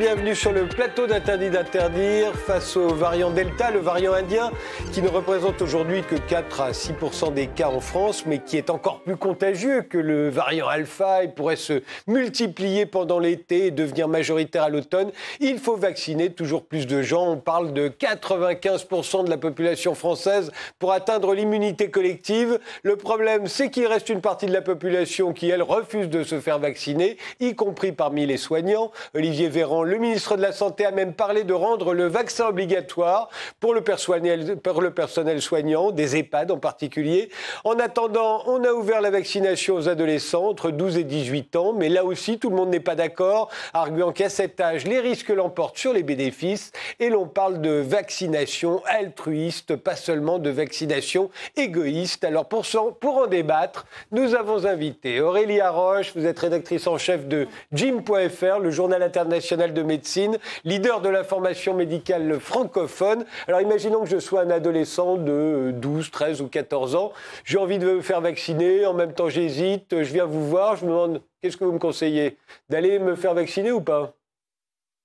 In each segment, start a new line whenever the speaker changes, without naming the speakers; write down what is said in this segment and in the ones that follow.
bienvenue sur le plateau d'Interdit d'interdire face au variant Delta, le variant indien, qui ne représente aujourd'hui que 4 à 6% des cas en France, mais qui est encore plus contagieux que le variant Alpha et pourrait se multiplier pendant l'été et devenir majoritaire à l'automne. Il faut vacciner toujours plus de gens. On parle de 95% de la population française pour atteindre l'immunité collective. Le problème, c'est qu'il reste une partie de la population qui, elle, refuse de se faire vacciner, y compris parmi les soignants. Olivier Véran, le ministre de la Santé, a même parlé de rendre le vaccin obligatoire pour le personnel, soignant, des EHPAD en particulier. En attendant, on a ouvert la vaccination aux adolescents entre 12 et 18 ans, mais là aussi, tout le monde n'est pas d'accord, arguant qu'à cet âge, les risques l'emportent sur les bénéfices, et l'on parle de vaccination altruiste, pas seulement de vaccination égoïste. Alors pour, en débattre, nous avons invité Aurélie Roche, vous êtes rédactrice en chef de Jim.fr, le journal international de médecine, leader de l'information médicale francophone. Alors imaginons que je sois un adolescent de 12, 13 ou 14 ans. J'ai envie de me faire vacciner, en même temps j'hésite, je viens vous voir, je me demande qu'est-ce que vous me conseillez? D'aller me faire vacciner ou pas?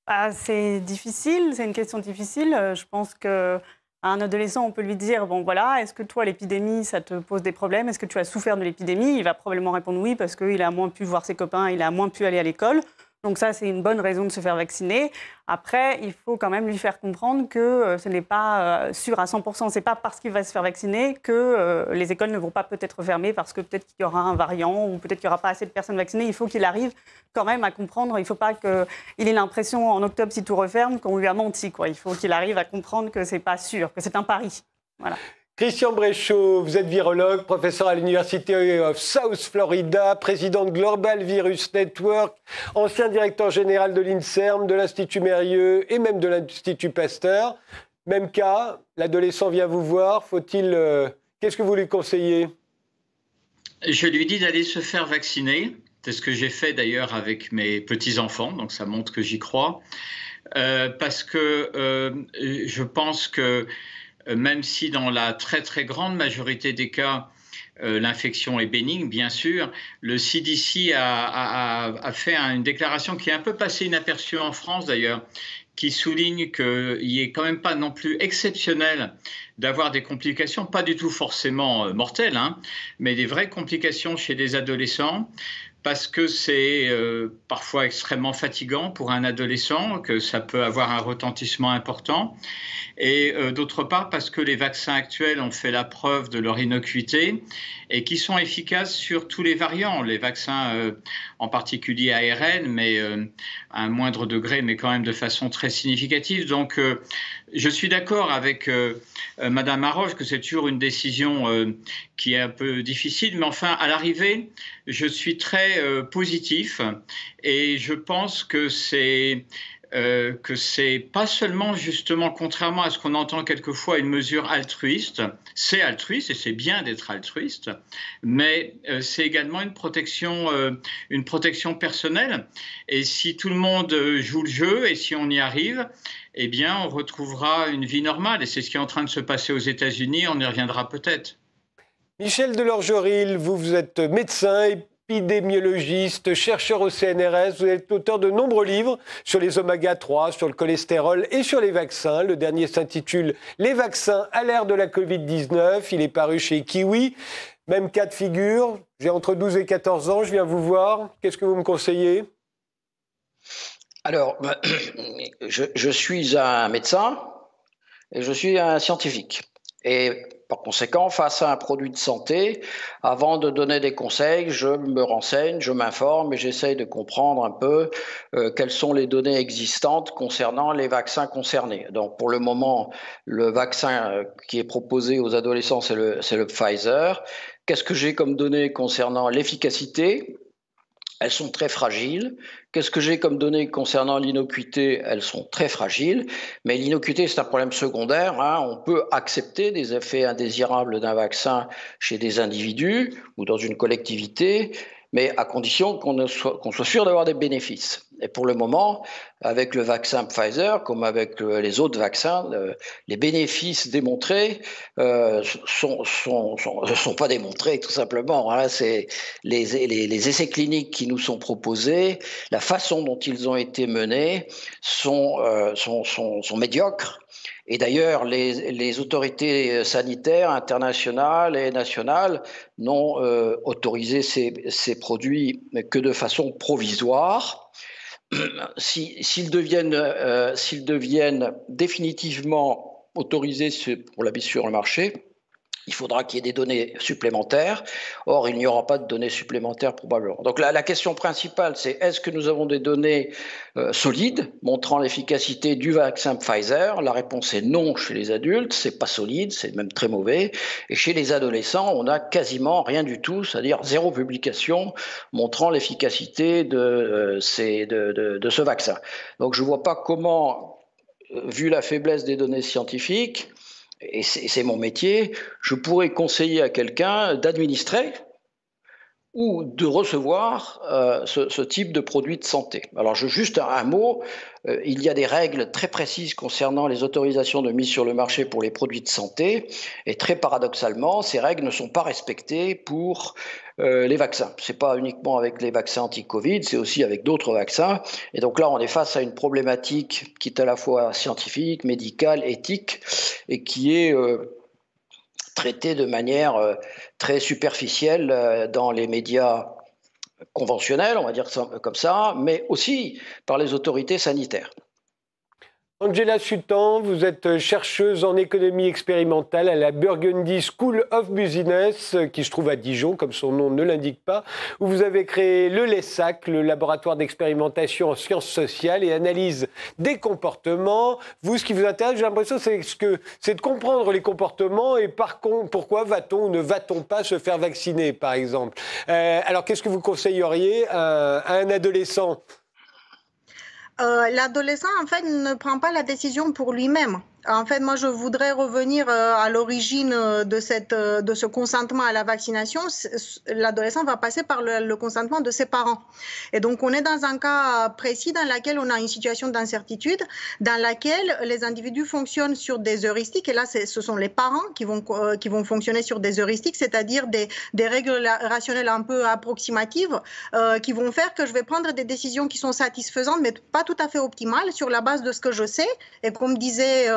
Ah, C'est difficile, c'est une question difficile. Je pense que un adolescent, on peut lui dire, bon voilà, est-ce que toi, l'épidémie, ça te pose des problèmes? Est-ce que tu as souffert de l'épidémie? Il va probablement répondre oui, parce qu'il a moins pu voir ses copains, il a moins pu aller à l'école. Donc ça, c'est une bonne raison de se faire vacciner. Après, il faut quand même lui faire comprendre que euh, ce n'est pas euh, sûr à 100%. Ce n'est pas parce qu'il va se faire vacciner que euh, les écoles ne vont pas peut-être fermer parce que peut-être qu'il y aura un variant ou peut-être qu'il n'y aura pas assez de personnes vaccinées. Il faut qu'il arrive quand même à comprendre. Il ne faut pas qu'il ait l'impression en octobre, si tout referme, qu'on lui a menti. Il faut qu'il arrive à comprendre que ce n'est pas sûr, que c'est un pari. Voilà.
Christian Bréchaud, vous êtes virologue, professeur à l'Université of South Florida, président de Global Virus Network, ancien directeur général de l'INSERM, de l'Institut Mérieux et même de l'Institut Pasteur. Même cas, l'adolescent vient vous voir, faut-il... Euh, qu'est-ce que vous lui conseillez?
Je lui dis d'aller se faire vacciner. C'est ce que j'ai fait d'ailleurs avec mes petits-enfants, donc ça montre que j'y crois. Euh, parce que euh, je pense que même si dans la très très grande majorité des cas, euh, l'infection est bénigne, bien sûr. Le CDC a, fait une déclaration qui est un peu passée inaperçue en France d'ailleurs, qui souligne qu'il n'est quand même pas non plus exceptionnel d'avoir des complications, pas du tout forcément euh, mortelles, hein, mais des vraies complications chez des adolescents parce que c'est parfois extrêmement fatigant pour un adolescent, que ça peut avoir un retentissement important. Et euh, d'autre part parce que les vaccins actuels ont fait la preuve de leur innocuité et qui sont efficaces sur tous les variants, les vaccins euh, en particulier ARN, mais euh, à un moindre degré, mais quand même de façon très significative. Donc je suis d'accord avec Madame Arroche que c'est toujours une décision qui est un peu difficile, mais enfin, à l'arrivée, je suis très positif et je pense que c'est euh, que c'est pas seulement justement, contrairement à ce qu'on entend quelquefois, une mesure altruiste. C'est altruiste et c'est bien d'être altruiste, mais euh, c'est également une protection, euh, une protection personnelle. Et si tout le monde joue le jeu et si on y arrive, eh bien, on retrouvera une vie normale. Et c'est ce qui est en train de se passer aux États-Unis. On y reviendra peut-être.
Michel Delorgeril, vous, vous êtes médecin et épidémiologiste, chercheur au CNRS. Vous êtes auteur de nombreux livres sur les oméga 3, sur le cholestérol et sur les vaccins. Le dernier s'intitule Les vaccins à l'ère de la Covid-19. Il est paru chez Kiwi. Même cas de figure. J'ai entre 12 et 14 ans. Je viens vous voir. Qu'est-ce que vous me conseillez?
Alors, bah, je, je suis un médecin et je suis un scientifique. Et par conséquent, face à un produit de santé, avant de donner des conseils, je me renseigne, je m'informe et j'essaye de comprendre un peu euh, quelles sont les données existantes concernant les vaccins concernés. Donc, pour le moment, le vaccin euh, qui est proposé aux adolescents, c'est le, le Pfizer. Qu'est-ce que j'ai comme données concernant l'efficacité? Elles sont très fragiles. Qu'est-ce que j'ai comme données concernant l'innocuité? Elles sont très fragiles, mais l'innocuité, c'est un problème secondaire. Hein. On peut accepter des effets indésirables d'un vaccin chez des individus ou dans une collectivité, mais à condition qu'on soit, soit, sûr d'avoir des bénéfices. Et pour le moment, avec le vaccin Pfizer, comme avec les autres vaccins, euh, les bénéfices démontrés euh, sont, sont, sont, pas démontrés tout simplement. Voilà, c'est les, les, les, essais cliniques qui nous sont proposés, la façon dont ils ont été menés sont, euh, sont, sont médiocres. Et d'ailleurs, les, les, autorités sanitaires internationales et nationales n'ont euh, autorisé ces, ces, produits que de façon provisoire. S'ils deviennent, euh, deviennent, définitivement autorisés pour la sur le marché, il faudra qu'il y ait des données supplémentaires. Or, il n'y aura pas de données supplémentaires probablement. Donc la, question principale, c'est est-ce que nous avons des données euh, solides montrant l'efficacité du vaccin Pfizer? La réponse est non chez les adultes, c'est pas solide, c'est même très mauvais. Et chez les adolescents, on n'a quasiment rien du tout, c'est-à-dire zéro publication montrant l'efficacité de, euh, de, ce vaccin. Donc je ne vois pas comment, euh, vu la faiblesse des données scientifiques, et c'est mon métier, je pourrais conseiller à quelqu'un d'administrer ou de recevoir euh, ce, type de produit de santé. Alors, juste un, mot, euh, il y a des règles très précises concernant les autorisations de mise sur le marché pour les produits de santé, et très paradoxalement, ces règles ne sont pas respectées pour euh, les vaccins. C'est pas uniquement avec les vaccins anti-Covid, c'est aussi avec d'autres vaccins. Et donc là, on est face à une problématique qui est à la fois scientifique, médicale, éthique, et qui est traité de manière euh, très superficielle euh, dans les médias conventionnels, on va dire comme ça, mais aussi par les autorités sanitaires.
Angela Sutton, vous êtes chercheuse en économie expérimentale à la Burgundy School of Business, qui se trouve à Dijon, comme son nom ne l'indique pas, où vous avez créé le LESAC, le laboratoire d'expérimentation en sciences sociales et analyse des comportements. Vous, ce qui vous intéresse, j'ai l'impression, c'est de comprendre les comportements et par contre, pourquoi va-t-on ou ne va-t-on pas se faire vacciner, par exemple. Euh, alors, qu'est-ce que vous conseilleriez à un adolescent
euh, l'adolescent, en fait, ne prend pas la décision pour lui-même. En fait, moi, je voudrais revenir euh, à l'origine euh, de, cette, euh, de ce consentement à la vaccination. L'adolescent va passer par le, consentement de ses parents. Et donc, on est dans un cas précis dans lequel on a une situation d'incertitude, dans laquelle les individus fonctionnent sur des heuristiques. Et là, ce sont les parents qui vont, qui vont fonctionner sur des heuristiques, c'est-à-dire des, des, règles rationnelles un peu approximatives, qui vont faire que je vais prendre des décisions qui sont satisfaisantes, mais pas tout à fait optimales, sur la base de ce que je sais. Et comme disait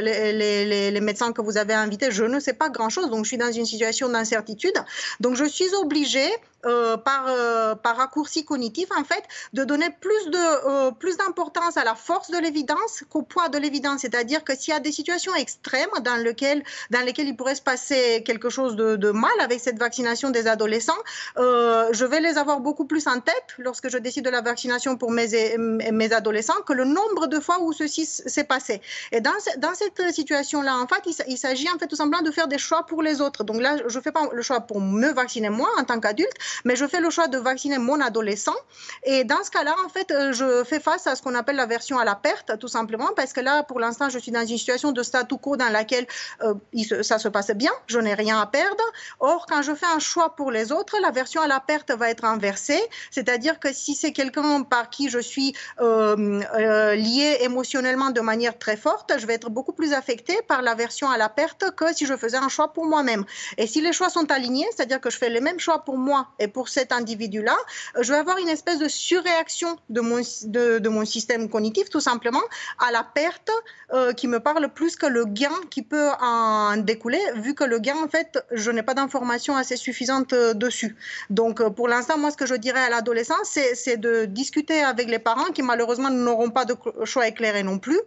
les, médecins que vous avez invités, je ne sais pas grand-chose, donc je suis dans une situation d'incertitude. Donc je suis obligée euh, par, euh, par raccourci cognitif, en fait, de donner plus de euh, d'importance à la force de l'évidence qu'au poids de l'évidence. C'est-à-dire que s'il y a des situations extrêmes dans lesquelles, dans lesquelles il pourrait se passer quelque chose de, mal avec cette vaccination des adolescents, je vais les avoir beaucoup plus en tête lorsque je décide de la vaccination pour mes, mes adolescents que le nombre de fois où ceci s'est passé. Et dans, cette situation-là, en fait, il, il s'agit en fait tout simplement de faire des choix pour les autres. Donc là, je ne fais pas le choix pour me vacciner moi en tant qu'adulte, mais je fais le choix de vacciner mon adolescent. Et dans ce cas-là, en fait, euh, je fais face à ce qu'on appelle la version à la perte, tout simplement, parce que là, pour l'instant, je suis dans une situation de statu quo dans laquelle euh, ça se passe bien, je n'ai rien à perdre. Or, quand je fais un choix pour les autres, la version à la perte va être inversée, c'est-à-dire que si c'est quelqu'un par qui je suis euh, euh, lié émotionnellement de manière très forte, je vais être beaucoup plus affectée par la version à la perte que si je faisais un choix pour moi-même. Et si les choix sont alignés, c'est-à-dire que je fais les mêmes choix pour moi et pour cet individu-là, euh, je vais avoir une espèce de surréaction de mon, système cognitif, tout simplement, à la perte euh, qui me parle plus que le gain qui peut en découler, vu que le gain, en fait, je n'ai pas d'informations assez suffisantes euh, dessus. Donc, pour l'instant, moi, ce que je dirais à l'adolescent, c'est de discuter avec les parents qui, malheureusement, n'auront pas de choix éclairé non plus.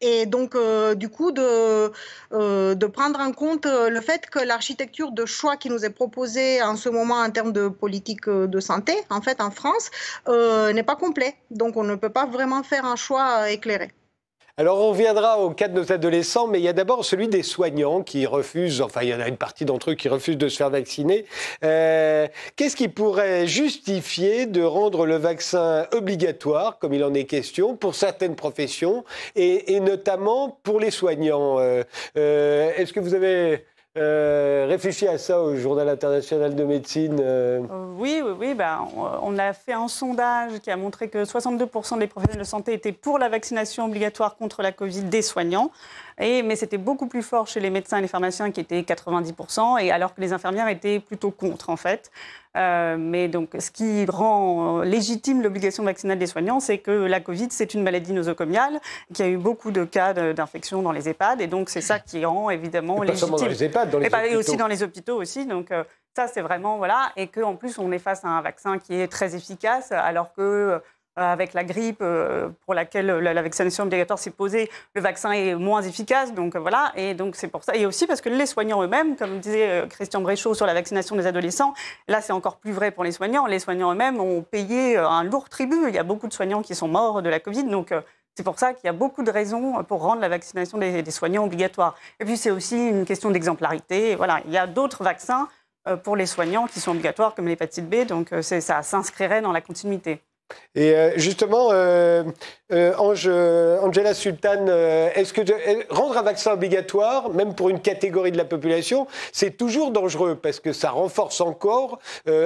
Et donc, euh, du coup, de, euh, de prendre en compte euh, le fait que l'architecture de choix qui nous est proposée en ce moment en termes de politique de santé, en fait, en France, n'est pas complet. Donc, on ne peut pas vraiment faire un choix éclairé.
Alors on reviendra au cas de nos adolescents, mais il y a d'abord celui des soignants qui refusent, enfin il y en a une partie d'entre eux qui refusent de se faire vacciner. Euh, qu'est-ce qui pourrait justifier de rendre le vaccin obligatoire, comme il en est question, pour certaines professions, et, notamment pour les soignants? Euh, euh, Est-ce que vous avez euh, réfléchi à ça au Journal international de médecine. Euh.
oui, oui, oui. Ben, on a fait un sondage qui a montré que 62% des professionnels de santé étaient pour la vaccination obligatoire contre la Covid des soignants. Et, mais c'était beaucoup plus fort chez les médecins et les pharmaciens qui étaient 90%, et alors que les infirmières étaient plutôt contre, en fait. Euh, mais donc, ce qui rend légitime l'obligation vaccinale des soignants, c'est que la Covid, c'est une maladie nosocomiale, qu'il y a eu beaucoup de cas d'infection dans les EHPAD, et donc c'est ça qui rend évidemment légitime.
dans les EHPAD, dans les
et, aussi dans les hôpitaux aussi. Donc euh, ça, c'est vraiment voilà, et qu'en plus on est face à un vaccin qui est très efficace, alors que euh, avec la grippe euh, pour laquelle la, vaccination obligatoire s'est posée, le vaccin est moins efficace. Donc euh, voilà, et donc c'est pour ça. Et aussi parce que les soignants eux-mêmes, comme disait Christian Bréchot sur la vaccination des adolescents, là c'est encore plus vrai pour les soignants. Les soignants eux-mêmes ont payé un lourd tribut. Il y a beaucoup de soignants qui sont morts de la Covid, donc. C'est pour ça qu'il y a beaucoup de raisons pour rendre la vaccination des, des soignants obligatoire. Et puis c'est aussi une question d'exemplarité. Voilà, il y a d'autres vaccins pour les soignants qui sont obligatoires, comme l'hépatite B, donc ça s'inscrirait dans la continuité.
Et euh, justement, euh, euh, Angela Sultan, est-ce que rendre un vaccin obligatoire, même pour une catégorie de la population, c'est toujours dangereux parce que ça renforce encore,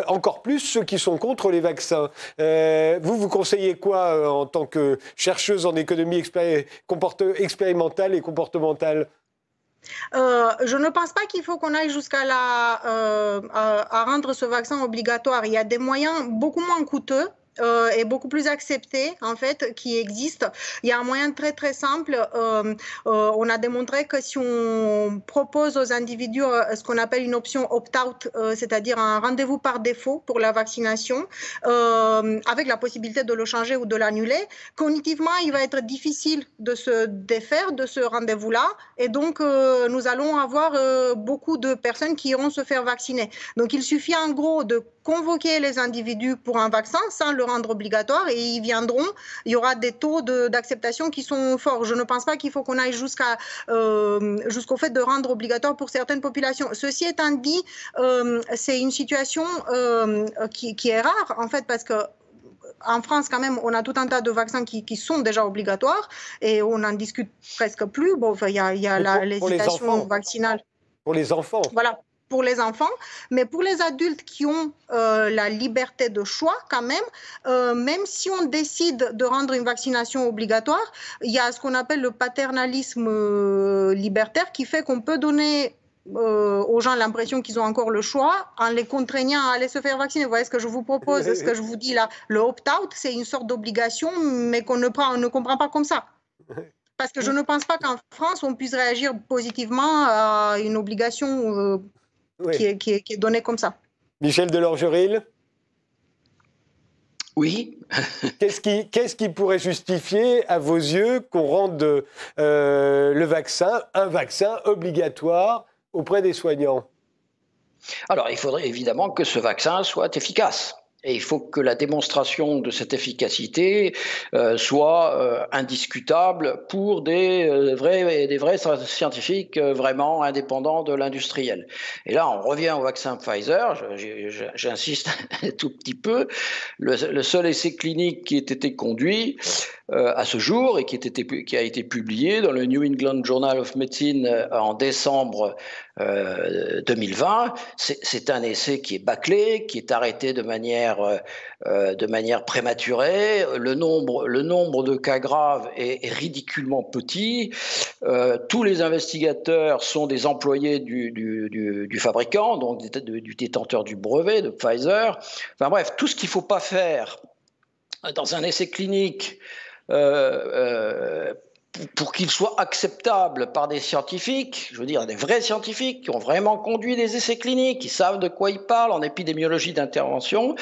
encore plus ceux qui sont contre les vaccins. vous, vous conseillez quoi en tant que chercheuse en économie expérimentale et comportementale?
Je ne pense pas qu'il faut qu'on aille jusqu'à à rendre ce vaccin obligatoire. Il y a des moyens beaucoup moins coûteux euh, est beaucoup plus accepté en fait qui existe. Il y a un moyen très très simple. Euh, euh, on a démontré que si on propose aux individus ce qu'on appelle une option opt-out, c'est-à-dire un rendez-vous par défaut pour la vaccination, avec la possibilité de le changer ou de l'annuler, cognitivement il va être difficile de se défaire de ce rendez-vous-là et donc nous allons avoir beaucoup de personnes qui iront se faire vacciner. Donc il suffit en gros de convoquer les individus pour un vaccin sans le rendre obligatoire et ils viendront. Il y aura des taux d'acceptation qui sont forts. Je ne pense pas qu'il faut qu'on aille jusqu'à euh, jusqu'au fait de rendre obligatoire pour certaines populations. Ceci étant dit, euh, c'est une situation euh, qui, qui, est rare en fait parce que en France, quand même, on a tout un tas de vaccins qui, qui sont déjà obligatoires et on n'en discute presque plus. Bon, il y a, y a l'hésitation vaccinale.
Pour les enfants.
Voilà pour les enfants, mais pour les adultes qui ont euh, la liberté de choix quand même, euh, même si on décide de rendre une vaccination obligatoire, il y a ce qu'on appelle le paternalisme euh, libertaire qui fait qu'on peut donner aux gens l'impression qu'ils ont encore le choix en les contraignant à aller se faire vacciner. Vous voyez ce que je vous propose, ce que je vous dis là. Le opt-out, c'est une sorte d'obligation, mais qu'on ne, comprend pas comme ça. Parce que je ne pense pas qu'en France, on puisse réagir positivement à une obligation qui, est, qui, donné comme ça.
Michel Delorgeril
oui.
qu'est-ce, qui, qu'est-ce qui, pourrait justifier, à vos yeux, qu'on rende euh, le vaccin, un vaccin obligatoire auprès des soignants?
Alors, il faudrait évidemment que ce vaccin soit efficace. Et il faut que la démonstration de cette efficacité euh, soit euh, indiscutable pour des, euh, vrais, des vrais scientifiques vraiment indépendants de l'industriel. Et là, on revient au vaccin Pfizer. J'insiste un tout petit peu. Le, seul essai clinique qui ait été conduit à ce jour et qui, a été publié dans le New England Journal of Medicine en décembre 2020, c'est un essai qui est bâclé, qui est arrêté de manière euh, euh, de manière prématurée. Le nombre, le nombre de cas graves est, ridiculement petit. Euh, tous les investigateurs sont des employés du, du, fabricant, donc du, détenteur du brevet de Pfizer. Enfin bref, tout ce qu'il ne faut pas faire dans un essai clinique pour qu'il soit acceptable par des scientifiques, je veux dire des vrais scientifiques qui ont vraiment conduit des essais cliniques, qui savent de quoi ils parlent en épidémiologie d'intervention,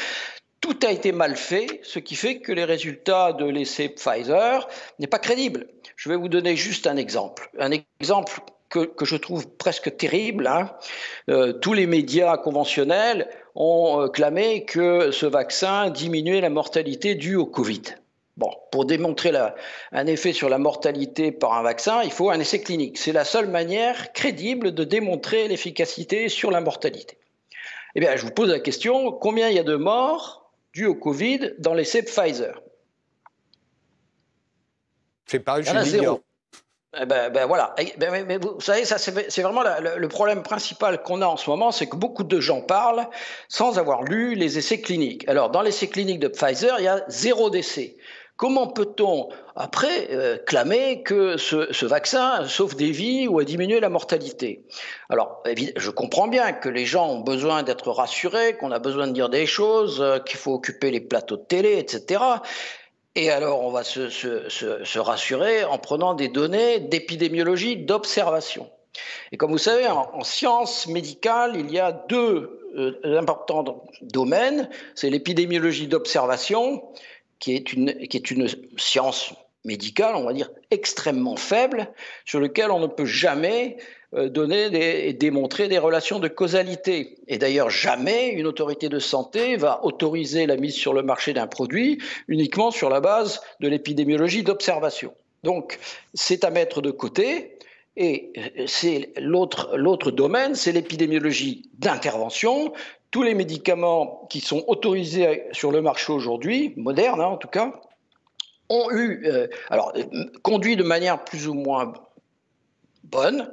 tout a été mal fait, ce qui fait que les résultats de l'essai Pfizer n'est pas crédible. Je vais vous donner juste un exemple. Un exemple que, je trouve presque terrible. Hein. Euh, tous les médias conventionnels ont euh, clamé que ce vaccin diminuait la mortalité due au Covid. Bon, pour démontrer un effet sur la mortalité par un vaccin, il faut un essai clinique. C'est la seule manière crédible de démontrer l'efficacité sur la mortalité. Eh bien, je vous pose la question, combien il y a de morts dues au Covid dans l'essai Pfizer?
C'est pas, je zéro.
Eh ben, ben, voilà. Eh ben, mais, vous savez, ça c'est vraiment le problème principal qu'on a en ce moment, c'est que beaucoup de gens parlent sans avoir lu les essais cliniques. Alors dans l'essai clinique de Pfizer, il y a zéro décès. Comment peut-on après euh, clamer que ce, vaccin sauve des vies ou a diminué la mortalité? Alors, je comprends bien que les gens ont besoin d'être rassurés, qu'on a besoin de dire des choses, euh, qu'il faut occuper les plateaux de télé, etc. Et alors, on va se, rassurer en prenant des données d'épidémiologie, d'observation. Et comme vous savez, en, sciences médicales, il y a deux euh, importants domaines. C'est l'épidémiologie d'observation, qui est, une, science médicale, on va dire, extrêmement faible, sur lequel on ne peut jamais euh, donner et démontrer des relations de causalité. Et d'ailleurs, jamais une autorité de santé va autoriser la mise sur le marché d'un produit uniquement sur la base de l'épidémiologie d'observation. Donc, c'est à mettre de côté. Et euh, c'est l'autre domaine, c'est l'épidémiologie d'intervention. Tous les médicaments qui sont autorisés sur le marché aujourd'hui, modernes hein, en tout cas, ont eu, euh, alors, conduit de manière plus ou moins bonne,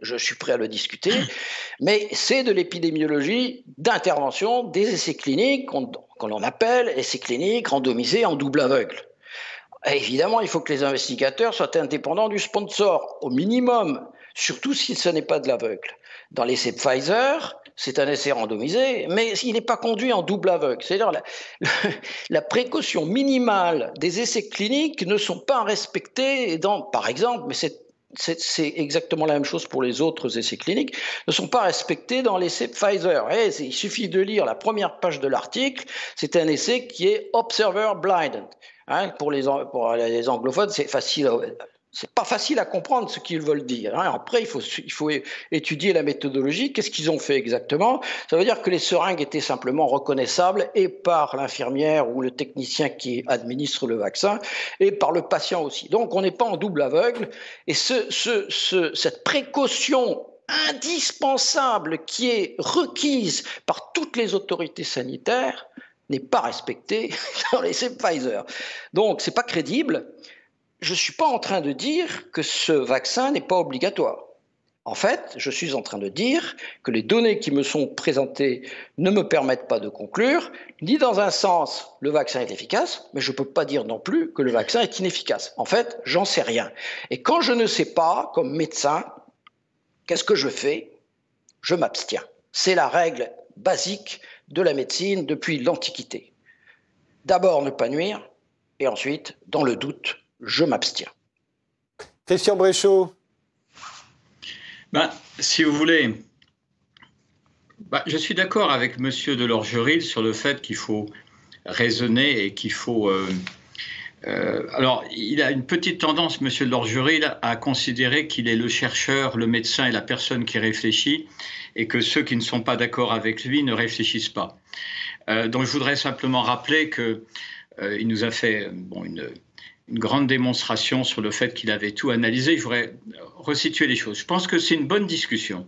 je suis prêt à le discuter, mais c'est de l'épidémiologie d'intervention des essais cliniques, qu'on appelle essais cliniques randomisés en double aveugle. évidemment, il faut que les investigateurs soient indépendants du sponsor, au minimum, surtout si ce n'est pas de l'aveugle. Dans l'essai Pfizer, c'est un essai randomisé, mais il n'est pas conduit en double aveugle. C'est-à-dire la, précaution minimale des essais cliniques ne sont pas respectées dans, par exemple, mais c'est c'est exactement la même chose pour les autres essais cliniques, ne sont pas respectés dans l'essai Pfizer. Et il suffit de lire la première page de l'article, c'est un essai qui est observer blinded. Hein, pour, les, pour les anglophones, c'est facile, c'est pas facile à comprendre ce qu'ils veulent dire. Hein. Après, il faut, étudier la méthodologie. Qu'est-ce qu'ils ont fait exactement? Ça veut dire que les seringues étaient simplement reconnaissables et par l'infirmière ou le technicien qui administre le vaccin et par le patient aussi. Donc, on n'est pas en double aveugle. Et ce, ce, cette précaution indispensable qui est requise par toutes les autorités sanitaires n'est pas respectée dans les Pfizer. Donc, c'est pas crédible je ne suis pas en train de dire que ce vaccin n'est pas obligatoire. En fait, je suis en train de dire que les données qui me sont présentées ne me permettent pas de conclure, ni dans un sens le vaccin est efficace, mais je ne peux pas dire non plus que le vaccin est inefficace. En fait, j'en sais rien. Et quand je ne sais pas, comme médecin, qu'est-ce que je fais? Je m'abstiens. C'est la règle basique de la médecine depuis l'Antiquité. D'abord ne pas nuire, et ensuite, dans le doute, je m'abstiens.
Christian Bréchot.
Ben, si vous voulez, ben, je suis d'accord avec Monsieur de Lorgeril sur le fait qu'il faut raisonner et qu'il faut. Euh, euh, alors, il a une petite tendance, Monsieur de Lorgeril, à considérer qu'il est le chercheur, le médecin et la personne qui réfléchit, et que ceux qui ne sont pas d'accord avec lui ne réfléchissent pas. Euh, donc, je voudrais simplement rappeler que il nous a fait bon, une, une grande démonstration sur le fait qu'il avait tout analysé. Je voudrais resituer les choses. Je pense que c'est une bonne discussion.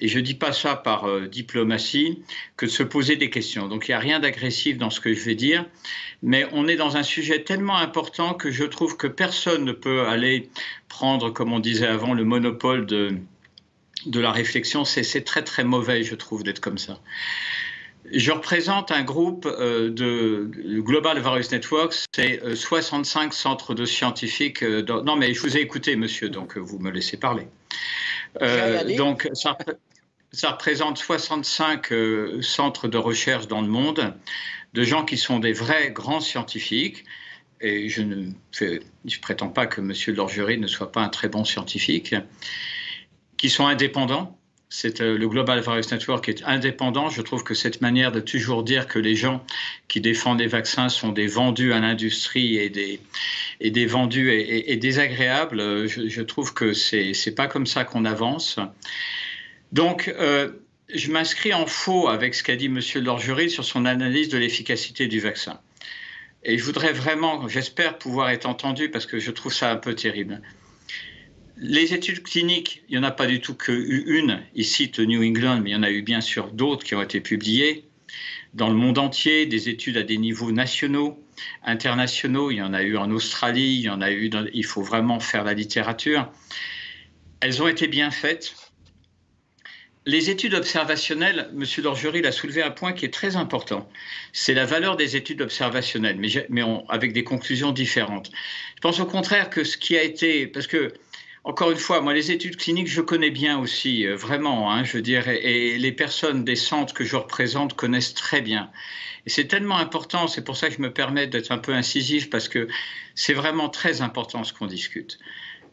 Et je ne dis pas ça par euh, diplomatie, que de se poser des questions. Donc il n'y a rien d'agressif dans ce que je vais dire, mais on est dans un sujet tellement important que je trouve que personne ne peut aller prendre, comme on disait avant, le monopole de, de la réflexion. C'est très très mauvais, je trouve, d'être comme ça. Je représente un groupe euh, de Global Virus Network, c'est 65 euh, centres de scientifiques. Euh, non, mais je vous ai écouté, monsieur, donc vous me laissez parler. donc, ça, ça, représente 65 centres de recherche dans le monde, de gens qui sont des vrais grands scientifiques. Et je ne je prétends pas que monsieur Lorgerie ne soit pas un très bon scientifique, qui sont indépendants euh, le Global Virus Network est indépendant. Je trouve que cette manière de toujours dire que les gens qui défendent les vaccins sont des vendus à l'industrie et des, vendus et, désagréables, euh, je, trouve que c'est n'est pas comme ça qu'on avance. Donc, euh, je m'inscris en faux avec ce qu'a dit M. Lorgerie sur son analyse de l'efficacité du vaccin. Et je voudrais vraiment, j'espère pouvoir être entendu parce que je trouve ça un peu terrible. Les études cliniques, il n'y en a pas du tout qu'une. Il cite New England, mais il y en a eu bien sûr d'autres qui ont été publiées dans le monde entier, des études à des niveaux nationaux. internationaux, il y en a eu en Australie, il y en a eu, il faut vraiment faire la littérature. Elles ont été bien faites. Les études observationnelles, M. Dorgery l'a soulevé un point qui est très important. C'est la valeur des études observationnelles, mais, mais avec des conclusions différentes. Je pense au contraire que ce qui a été, parce que encore une fois, moi, les études cliniques, je connais bien aussi, euh, vraiment, hein, je dirais, et les personnes des centres que je représente connaissent très bien. Et c'est tellement important, c'est pour ça que je me permets d'être un peu incisif, parce que c'est vraiment très important ce qu'on discute.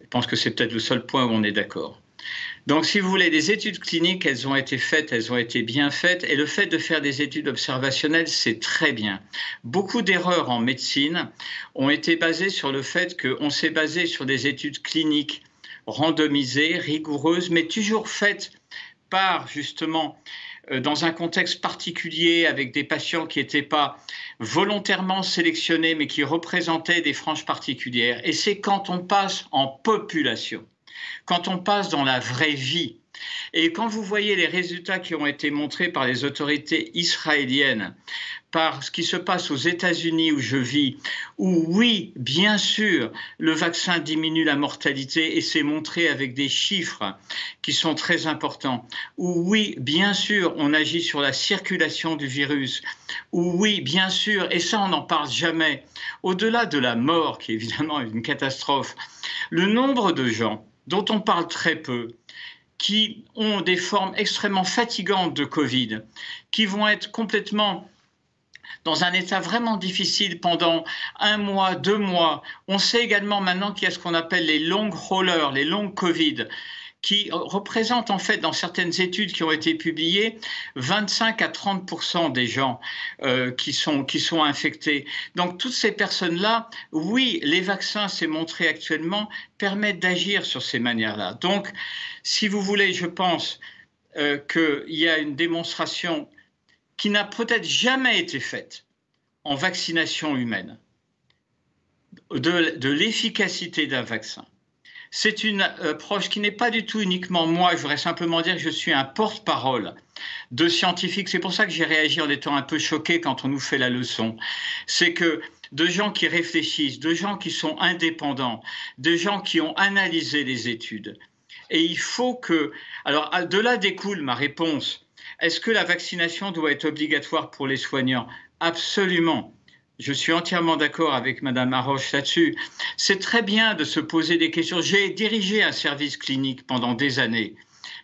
Je pense que c'est peut-être le seul point où on est d'accord. Donc, si vous voulez, les études cliniques, elles ont été faites, elles ont été bien faites, et le fait de faire des études observationnelles, c'est très bien. Beaucoup d'erreurs en médecine ont été basées sur le fait qu'on s'est basé sur des études cliniques randomisée, rigoureuse, mais toujours faite par justement euh, dans un contexte particulier avec des patients qui n'étaient pas volontairement sélectionnés mais qui représentaient des franges particulières. Et c'est quand on passe en population, quand on passe dans la vraie vie, et quand vous voyez les résultats qui ont été montrés par les autorités israéliennes par ce qui se passe aux États-Unis où je vis, où oui, bien sûr, le vaccin diminue la mortalité et c'est montré avec des chiffres qui sont très importants, où oui, bien sûr, on agit sur la circulation du virus, où oui, bien sûr, et ça on n'en parle jamais, au-delà de la mort qui est évidemment une catastrophe, le nombre de gens dont on parle très peu, qui ont des formes extrêmement fatigantes de Covid, qui vont être complètement dans un état vraiment difficile pendant un mois, deux mois. On sait également maintenant qu'il y a ce qu'on appelle les long haulers, les longs Covid qui représentent en fait dans certaines études qui ont été publiées 25 à 30% des gens euh, qui, sont, qui sont infectés. Donc toutes ces personnes-là, oui, les vaccins, c'est montré actuellement, permettent d'agir sur ces manières-là. Donc, si vous voulez, je pense euh, qu'il y a une démonstration qui n'a peut-être jamais été faite en vaccination humaine de, l'efficacité d'un vaccin. C'est une approche qui n'est pas du tout uniquement moi, je voudrais simplement dire que je suis un porte-parole de scientifiques. C'est pour ça que j'ai réagi en étant un peu choqué quand on nous fait la leçon. C'est que de gens qui réfléchissent, de gens qui sont indépendants, de gens qui ont analysé les études. Et il faut que... Alors, de là découle ma réponse est-ce que la vaccination doit être obligatoire pour les soignants? Absolument. Je suis entièrement d'accord avec Madame Arroche là-dessus. C'est très bien de se poser des questions. J'ai dirigé un service clinique pendant des années.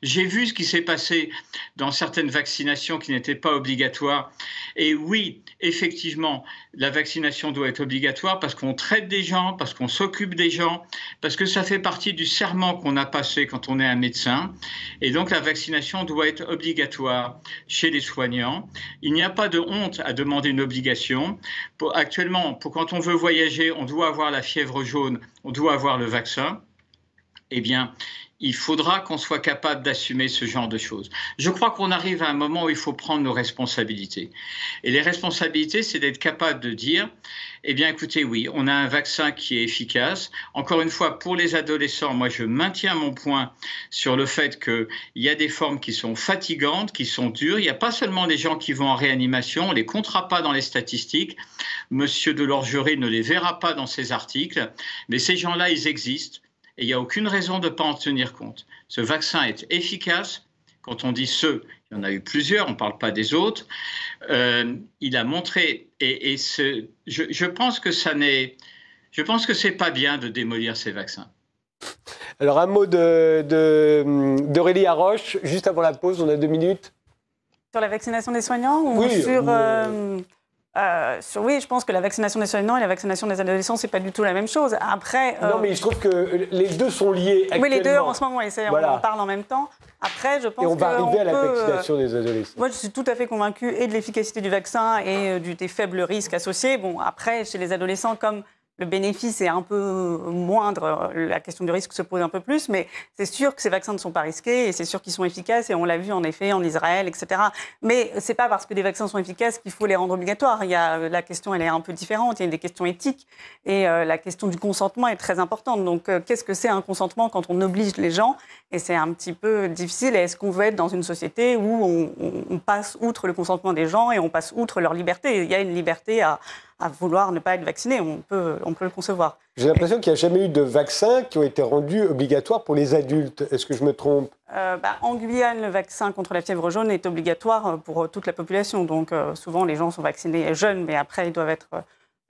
J'ai vu ce qui s'est passé dans certaines vaccinations qui n'étaient pas obligatoires. Et oui, effectivement, la vaccination doit être obligatoire parce qu'on traite des gens, parce qu'on s'occupe des gens, parce que ça fait partie du serment qu'on a passé quand on est un médecin. Et donc la vaccination doit être obligatoire chez les soignants. Il n'y a pas de honte à demander une obligation. actuellement, pour quand on veut voyager, on doit avoir la fièvre jaune, on doit avoir le vaccin. Eh bien, il faudra qu'on soit capable d'assumer ce genre de choses. Je crois qu'on arrive à un moment où il faut prendre nos responsabilités. Et les responsabilités, c'est d'être capable de dire, eh bien écoutez, oui, on a un vaccin qui est efficace. Encore une fois, pour les adolescents, moi je maintiens mon point sur le fait qu'il y a des formes qui sont fatigantes, qui sont dures. Il n'y a pas seulement des gens qui vont en réanimation, on ne les comptera pas dans les statistiques. Monsieur Delorgerie ne les verra pas dans ses articles, mais ces gens-là, ils existent et il n'y a aucune raison de ne pas en tenir compte. Ce vaccin est efficace. Quand on dit ce, il y en a eu plusieurs, on ne parle pas des autres. Euh, il a montré, et, ce, je, pense que ça n'est, je pense que c'est pas bien de démolir ces vaccins.
Alors un mot d'Aurélie de, Haroche, juste avant la pause, on a deux minutes.
Sur la vaccination des soignants ou sur... Euh, euh, oui, je pense que la vaccination des soignants et la vaccination des adolescents, c'est pas du tout la même chose. Après,
euh, non, mais je trouve que les deux sont liés. Actuellement.
Oui, les deux en ce moment, et on en parle en même temps. Après, je pense
et on va arriver à la vaccination des adolescents.
Moi, je suis tout à fait convaincue et de l'efficacité du vaccin et euh, du, des faibles risques associés. Bon, après, chez les adolescents, comme le bénéfice est un peu moindre, la question du risque se pose un peu plus, mais c'est sûr que ces vaccins ne sont pas risqués et c'est sûr qu'ils sont efficaces et on l'a vu en effet en Israël, etc. Mais c'est pas parce que des vaccins sont efficaces qu'il faut les rendre obligatoires. Il y a, la question, elle est un peu différente. Il y a des questions éthiques et euh, la question du consentement est très importante. Donc, euh, qu'est-ce que c'est un consentement quand on oblige les gens? Et c'est un petit peu difficile. Est-ce qu'on veut être dans une société où on passe outre le consentement des gens et on passe outre leur liberté? Il y a une liberté à à vouloir ne pas être vacciné. On peut, on peut le concevoir.
J'ai l'impression qu'il n'y a jamais eu de vaccins qui ont été rendus obligatoires pour les adultes. Est-ce que je me trompe?
Euh, bah, En Guyane, le vaccin contre la fièvre jaune est obligatoire pour toute la population. Donc souvent, les gens sont vaccinés jeunes, mais après, ils doivent être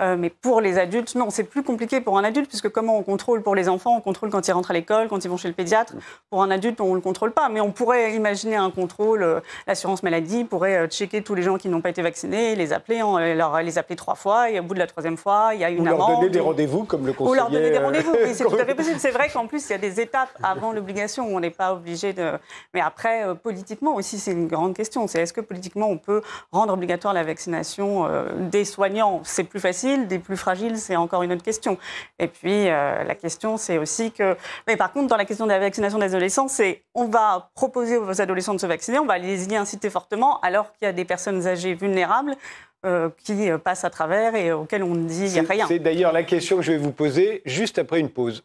euh, mais pour les adultes, non, c'est plus compliqué pour un adulte, puisque comment on contrôle pour les enfants On contrôle quand ils rentrent à l'école, quand ils vont chez le pédiatre. Pour un adulte, on ne le contrôle pas. Mais on pourrait imaginer un contrôle. Euh, l'assurance maladie pourrait euh, checker tous les gens qui n'ont pas été vaccinés, les appeler, leur, les appeler trois fois, et au bout de la troisième fois, il y a une
ou
amende.
Ou leur donner des rendez-vous, comme le conseiller.
Ou leur donner des rendez-vous, oui, c'est tout à fait possible. C'est vrai qu'en plus, il y a des étapes avant l'obligation où on n'est pas obligé de. Mais après, politiquement aussi, c'est une grande question. C'est est-ce que politiquement, on peut rendre obligatoire la vaccination des soignants? C'est plus facile, des plus fragiles c'est encore une autre question. Et puis, euh, la question, c'est aussi que... Mais par contre, dans la question de la vaccination des adolescents, c'est on va proposer aux adolescents de se vacciner, on va les y inciter fortement, alors qu'il y a des personnes âgées vulnérables euh, qui euh, passent à travers et auxquelles on ne dit rien.
C'est d'ailleurs la question que je vais vous poser juste après une pause.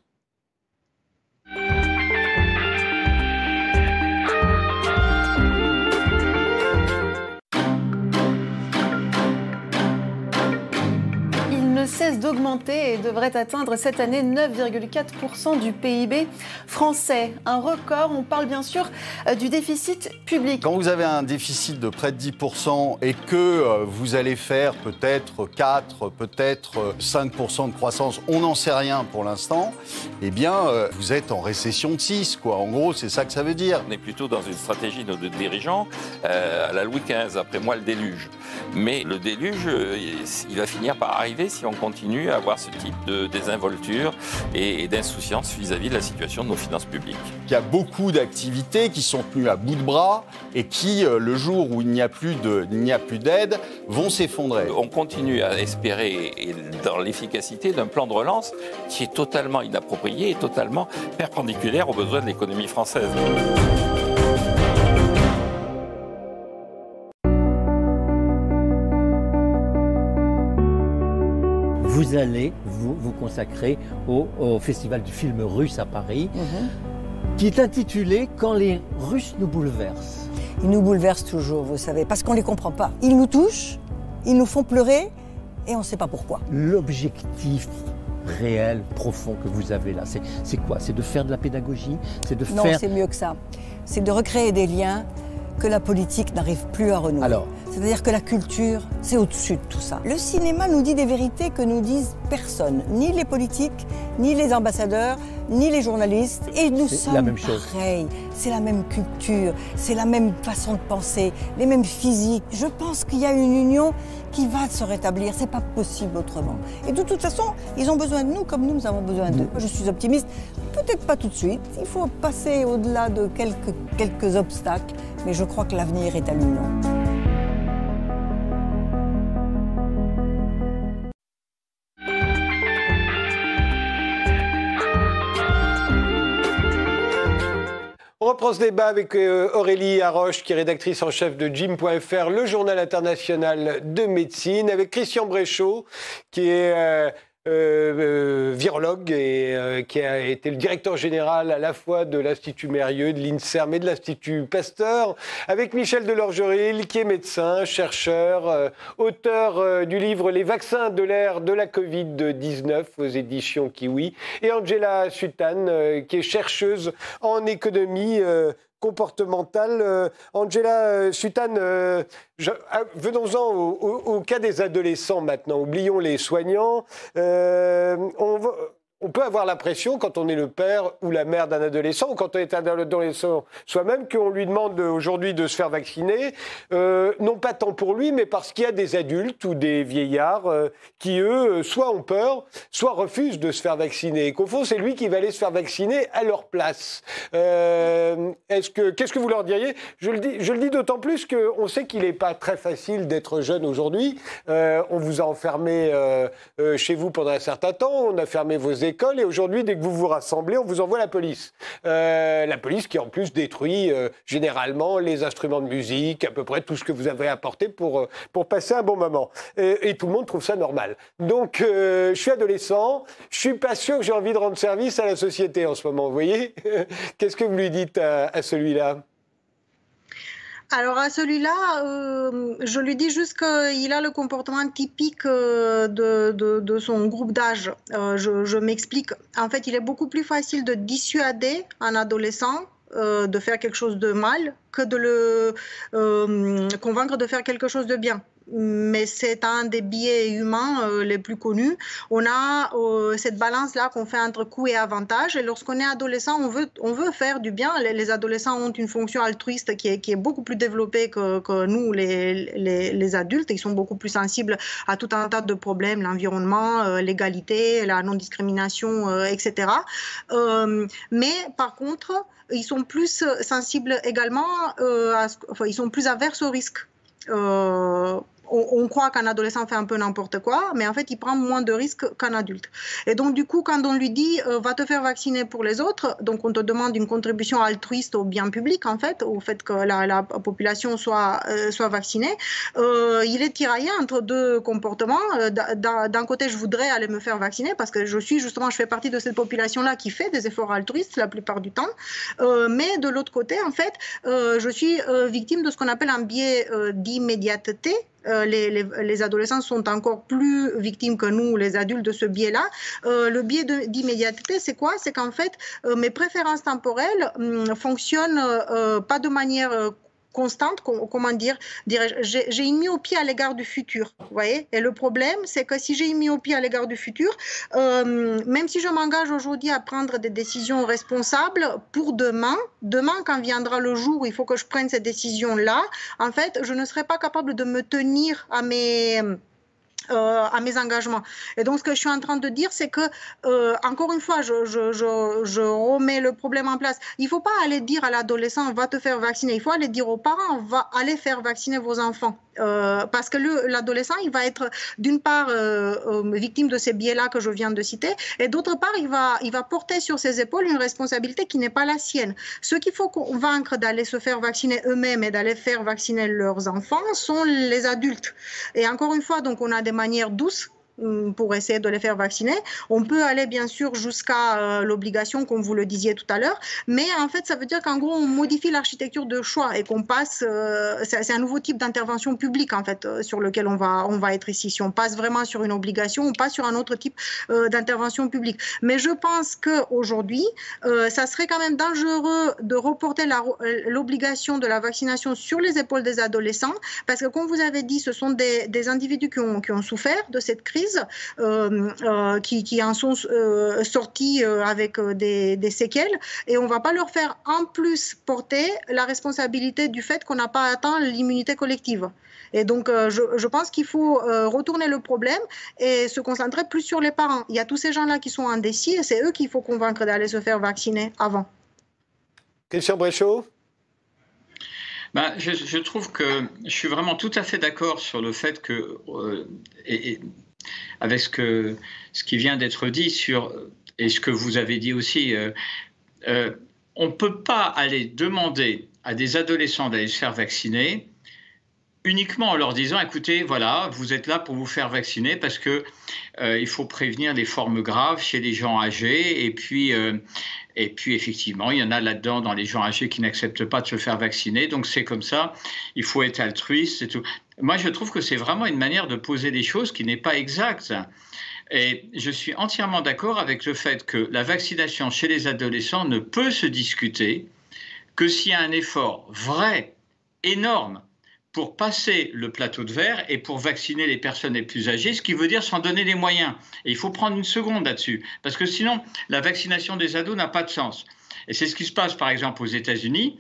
Cesse d'augmenter et devrait atteindre cette année 9,4% du PIB français. Un record, on parle bien sûr euh, du déficit public.
Quand vous avez un déficit de près de 10% et que euh, vous allez faire peut-être 4, peut-être 5% de croissance, on n'en sait rien pour l'instant, eh bien euh, vous êtes en récession de 6, quoi. En gros, c'est ça que ça veut dire.
On est plutôt dans une stratégie de dirigeants à la Louis XV, après moi le déluge. Mais le déluge, il va finir par arriver si on continue à avoir ce type de désinvolture et, d'insouciance vis-à-vis de la situation de nos finances publiques.
Il y a beaucoup d'activités qui sont tenues à bout de bras et qui, euh, le jour où il n'y a plus d'aide, vont s'effondrer.
On continue à espérer dans l'efficacité d'un plan de relance qui est totalement inapproprié et totalement perpendiculaire aux besoins de l'économie française.
Vous allez vous, vous consacrer au, Festival du film russe à Paris, mhm. qui est intitulé Quand les Russes nous bouleversent.
Ils nous bouleversent toujours, vous savez, parce qu'on ne les comprend pas. Ils nous touchent, ils nous font pleurer, et on ne sait pas pourquoi.
L'objectif réel, profond que vous avez là, c'est quoi? C'est de faire de la pédagogie
C'est de Non, c'est mieux que ça. C'est de recréer des liens que la politique n'arrive plus à renouer.
Alors
C'est-à-dire que la culture, c'est au-dessus de tout ça. Le cinéma nous dit des vérités que nous disent personne, ni les politiques, ni les ambassadeurs, ni les journalistes. Et nous sommes la même chose. pareils. C'est la même culture, c'est la même façon de penser, les mêmes physiques. Je pense qu'il y a une union qui va se rétablir. C'est pas possible autrement. Et de toute façon, ils ont besoin de nous comme nous, nous avons besoin d'eux. Je suis optimiste. Peut-être pas tout de suite. Il faut passer au-delà de quelques, quelques obstacles. Mais je crois que l'avenir est à l'union.
Reprend ce débat avec euh, Aurélie Haroche, qui est rédactrice en chef de Jim.fr, le journal international de médecine, avec Christian Bréchot, qui est euh, euh, euh, virologue et euh, qui a été le directeur général à la fois de l'Institut Mérieux, de l'INSERM et de l'Institut Pasteur, avec Michel Delorgeril, qui est médecin, chercheur, auteur du livre Les vaccins de l'ère de la Covid-19 aux éditions Kiwi, et Angela Sutan, qui est chercheuse en économie comportementale. Euh, Angela euh, Sutane, euh, ah, venons-en au, cas des adolescents maintenant. Oublions les soignants. on on peut avoir l'impression, quand on est le père ou la mère d'un adolescent, ou quand on est un adolescent soi-même, qu'on lui demande aujourd'hui de se faire vacciner, euh, non pas tant pour lui, mais parce qu'il y a des adultes ou des vieillards euh, qui, eux, soit ont peur, soit refusent de se faire vacciner. Et qu'au fond, c'est lui qui va aller se faire vacciner à leur place. Euh, est-ce que, qu'est-ce que vous leur diriez? Je le dis, je le dis d'autant plus qu'on sait qu'il n'est pas très facile d'être jeune aujourd'hui. on vous a enfermé chez vous pendant un certain temps, on a fermé vos et aujourd'hui, dès que vous vous rassemblez, on vous envoie la police. Euh, la police qui en plus détruit euh, généralement les instruments de musique, à peu près tout ce que vous avez apporté pour, euh, pour passer un bon moment. Et, tout le monde trouve ça normal. Donc, je suis adolescent, je suis pas sûr que j'ai envie de rendre service à la société en ce moment, vous voyez? Qu'est-ce que vous lui dites à celui-là?
Alors à celui-là, euh, je lui dis juste qu'il a le comportement typique euh, de, de, son groupe d'âge. Euh, je, je m'explique. En fait, il est beaucoup plus facile de dissuader un adolescent de faire quelque chose de mal que de le convaincre de faire quelque chose de bien mais c'est un des biais humains euh, les plus connus. On a euh, cette balance-là qu'on fait entre coût et avantage. Et lorsqu'on est adolescent, on veut, on veut faire du bien. Les, adolescents ont une fonction altruiste qui est, beaucoup plus développée que, nous, les, les, adultes. Ils sont beaucoup plus sensibles à tout un tas de problèmes, l'environnement, euh, l'égalité, la non-discrimination, etc. mais par contre, ils sont plus sensibles également, ils sont plus averses au risque. On, croit qu'un adolescent fait un peu n'importe quoi, mais en fait, il prend moins de risques qu'un adulte. Et donc, du coup, quand on lui dit euh, va te faire vacciner pour les autres, donc on te demande une contribution altruiste au bien public, en fait, au fait que la, population soit, euh, soit vaccinée, euh, il est tiraillé entre deux comportements. D'un côté, je voudrais aller me faire vacciner parce que je suis justement, je fais partie de cette population-là qui fait des efforts altruistes la plupart du temps. mais de l'autre côté, en fait, je suis victime de ce qu'on appelle un biais d'immédiateté euh, les, adolescents sont encore plus victimes que nous, les adultes, de ce biais-là. Euh, le biais d'immédiateté, c'est quoi? C'est qu'en fait, euh, mes préférences temporelles hum, fonctionnent pas de manière constante, comment dire, j'ai une myopie à l'égard du futur, vous voyez? Et le problème, c'est que si j'ai une myopie à l'égard du futur, euh, même si je m'engage aujourd'hui à prendre des décisions responsables pour demain, demain quand viendra le jour où il faut que je prenne ces décisions-là, en fait, je ne serai pas capable de me tenir à mes euh, à mes engagements. Et donc, ce que je suis en train de dire, c'est que, euh, encore une fois, je, remets le problème en place. Il ne faut pas aller dire à l'adolescent, va te faire vacciner. Il faut aller dire aux parents, va aller faire vacciner vos enfants. Euh, parce que l'adolescent, il va être d'une part victime de ces biais-là que je viens de citer, et d'autre part, il va, il va porter sur ses épaules une responsabilité qui n'est pas la sienne. Ceux qu'il faut convaincre d'aller se faire vacciner eux-mêmes et d'aller faire vacciner leurs enfants sont les adultes. Et encore une fois, donc on a des manières douces Mm, pour essayer de les faire vacciner. On peut aller bien sûr jusqu'à euh, l'obligation, comme vous le disiez tout à l'heure, mais en fait, ça veut dire qu'en gros, on modifie l'architecture de choix et qu'on passe, euh, c'est un nouveau type d'intervention publique en fait euh, sur lequel on va, on va être ici. Si on passe vraiment sur une obligation, on passe sur un autre type d'intervention publique. Mais je pense qu'aujourd'hui, ça serait quand même dangereux de reporter l'obligation de la vaccination sur les épaules des adolescents, parce que comme vous avez dit, ce sont des, des individus qui ont, qui ont souffert de cette crise euh, euh, qui, en sont euh, sortis avec des, séquelles et on ne va pas leur faire en plus porter la responsabilité du fait qu'on n'a pas atteint l'immunité collective. Et donc, je, pense qu'il faut retourner le problème et se concentrer plus sur les parents. Il y a tous ces gens-là qui sont indécis et c'est eux qu'il faut convaincre d'aller se faire vacciner avant.
Christian Bréchaud
ben, je, trouve que je suis vraiment tout à fait d'accord sur le fait que, et, avec ce, que, ce qui vient d'être dit sur, et ce que vous avez dit aussi. Euh, euh, on ne peut pas aller demander à des adolescents d'aller se faire vacciner uniquement en leur disant écoutez, voilà, vous êtes là pour vous faire vacciner parce que euh, il faut prévenir les formes graves chez les gens âgés et puis et puis effectivement, il y en a là-dedans dans les gens âgés qui n'acceptent pas de se faire vacciner, donc c'est comme ça. Il faut être altruiste et tout. Moi, je trouve que c'est vraiment une manière de poser les choses qui n'est pas exacte. Et je suis entièrement d'accord avec le fait que la vaccination chez les adolescents ne peut se discuter que s'il y a un effort vrai, énorme, pour passer le plateau de verre et pour vacciner les personnes les plus âgées, ce qui veut dire s'en donner les moyens. Et il faut prendre une seconde là-dessus, parce que sinon, la vaccination des ados n'a pas de sens. Et c'est ce qui se passe, par exemple, aux États-Unis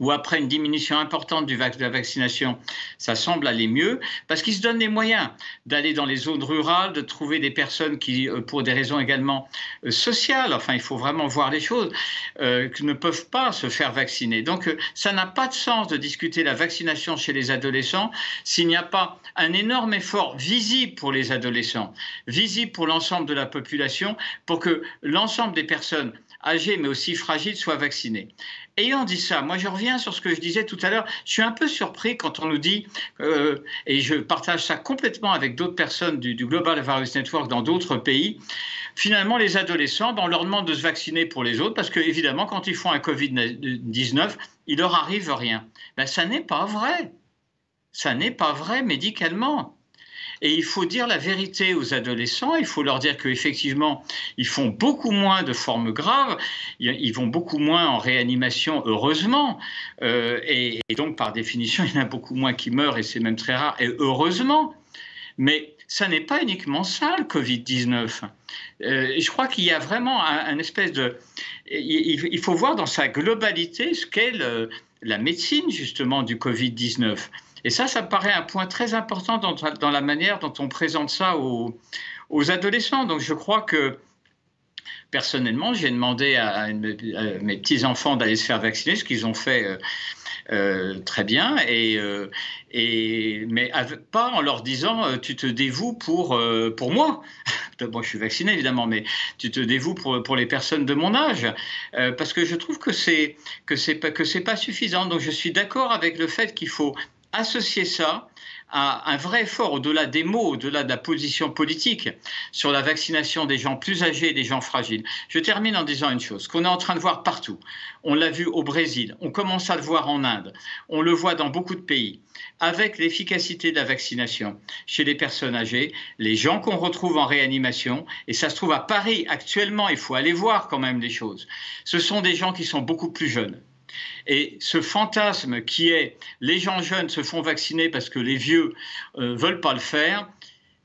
ou après une diminution importante du de la vaccination, ça semble aller mieux, parce qu'ils se donnent les moyens d'aller dans les zones rurales, de trouver des personnes qui, euh, pour des raisons également euh, sociales, enfin il faut vraiment voir les choses, euh, ne peuvent pas se faire vacciner. Donc ça n'a pas de sens de discuter la vaccination chez les adolescents s'il n'y a pas un énorme effort visible pour les adolescents, visible pour l'ensemble de la population, pour que l'ensemble des personnes âgées mais aussi fragiles soient vaccinées. Ayant dit ça, moi je reviens sur ce que je disais tout à l'heure. Je suis un peu surpris quand on nous dit, euh, et je partage ça complètement avec d'autres personnes du, Global Virus Network dans d'autres pays, finalement, les adolescents, ben, on leur demande de se vacciner pour les autres, parce que évidemment, quand ils font un Covid-19, il leur arrive rien. Ben, ça n'est pas vrai. Ça n'est pas vrai médicalement. Et il faut dire la vérité aux adolescents, il faut leur dire qu'effectivement, ils font beaucoup moins de formes graves, ils vont beaucoup moins en réanimation, heureusement, euh, et, donc par définition, il y en a beaucoup moins qui meurent, et c'est même très rare, et heureusement. Mais ça n'est pas uniquement ça, le Covid-19. Euh, je crois qu'il y a vraiment un, espèce de... Il, faut voir dans sa globalité ce qu'est la médecine, justement, du Covid-19. Et ça, ça me paraît un point très important dans, la manière dont on présente ça aux, adolescents. Donc je crois que personnellement, j'ai demandé à, mes petits-enfants d'aller se faire vacciner, ce qu'ils ont fait euh, euh, très bien, et, euh, mais pas en leur disant tu te dévoues pour, pour moi. Bon, je suis vacciné évidemment, mais tu te dévoues pour, pour les personnes de mon âge, parce que je trouve que c'est que pas pas suffisant. Donc je suis d'accord avec le fait qu'il faut associer ça à un vrai effort au-delà des mots, au-delà de la position politique sur la vaccination des gens plus âgés et des gens fragiles. Je termine en disant une chose qu'on est en train de voir partout. On l'a vu au Brésil, on commence à le voir en Inde, on le voit dans beaucoup de pays. Avec l'efficacité de la vaccination chez les personnes âgées, les gens qu'on retrouve en réanimation, et ça se trouve à Paris actuellement, il faut aller voir quand même les choses, ce sont des gens qui sont beaucoup plus jeunes et ce fantasme qui est les gens jeunes se font vacciner parce que les vieux ne euh, veulent pas le faire,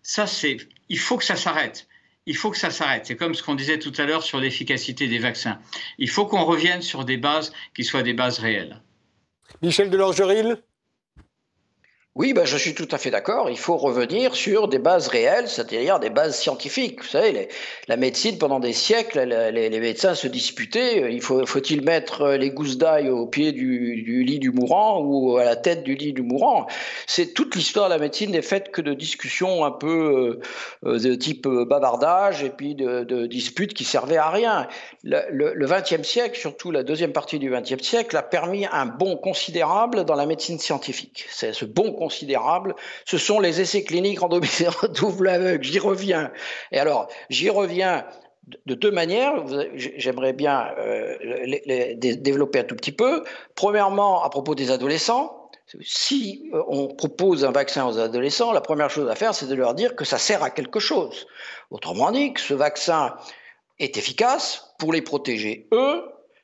ça c'est, il faut que ça s'arrête. Il faut que ça s'arrête. C'est comme ce qu'on disait tout à l'heure sur l'efficacité des vaccins. Il faut qu'on revienne sur des bases qui soient des bases réelles.
Michel Delorgeril
oui, ben, je suis tout à fait d'accord. Il faut revenir sur des bases réelles, c'est-à-dire des bases scientifiques. Vous savez, la médecine, pendant des siècles, les, médecins se disputaient. Il faut, il mettre les gousses d'ail au pied du, lit du mourant ou à la tête du lit du mourant? C'est toute l'histoire de la médecine n'est faite que de discussions un peu euh, de type bavardage et puis de, disputes qui servaient à rien. Le XXe siècle, surtout la deuxième partie du XXe siècle, a permis un bond considérable dans la médecine scientifique. C'est ce bon considérable, ce sont les essais cliniques randomisés double aveugle. J'y reviens. Et alors, j'y reviens de deux manières. J'aimerais bien euh, les, développer un tout petit peu. Premièrement, à propos des adolescents. Si euh, on propose un vaccin aux adolescents, la première chose à faire, c'est de leur dire que ça sert à quelque chose. Autrement dit, que ce vaccin est efficace pour les protéger eux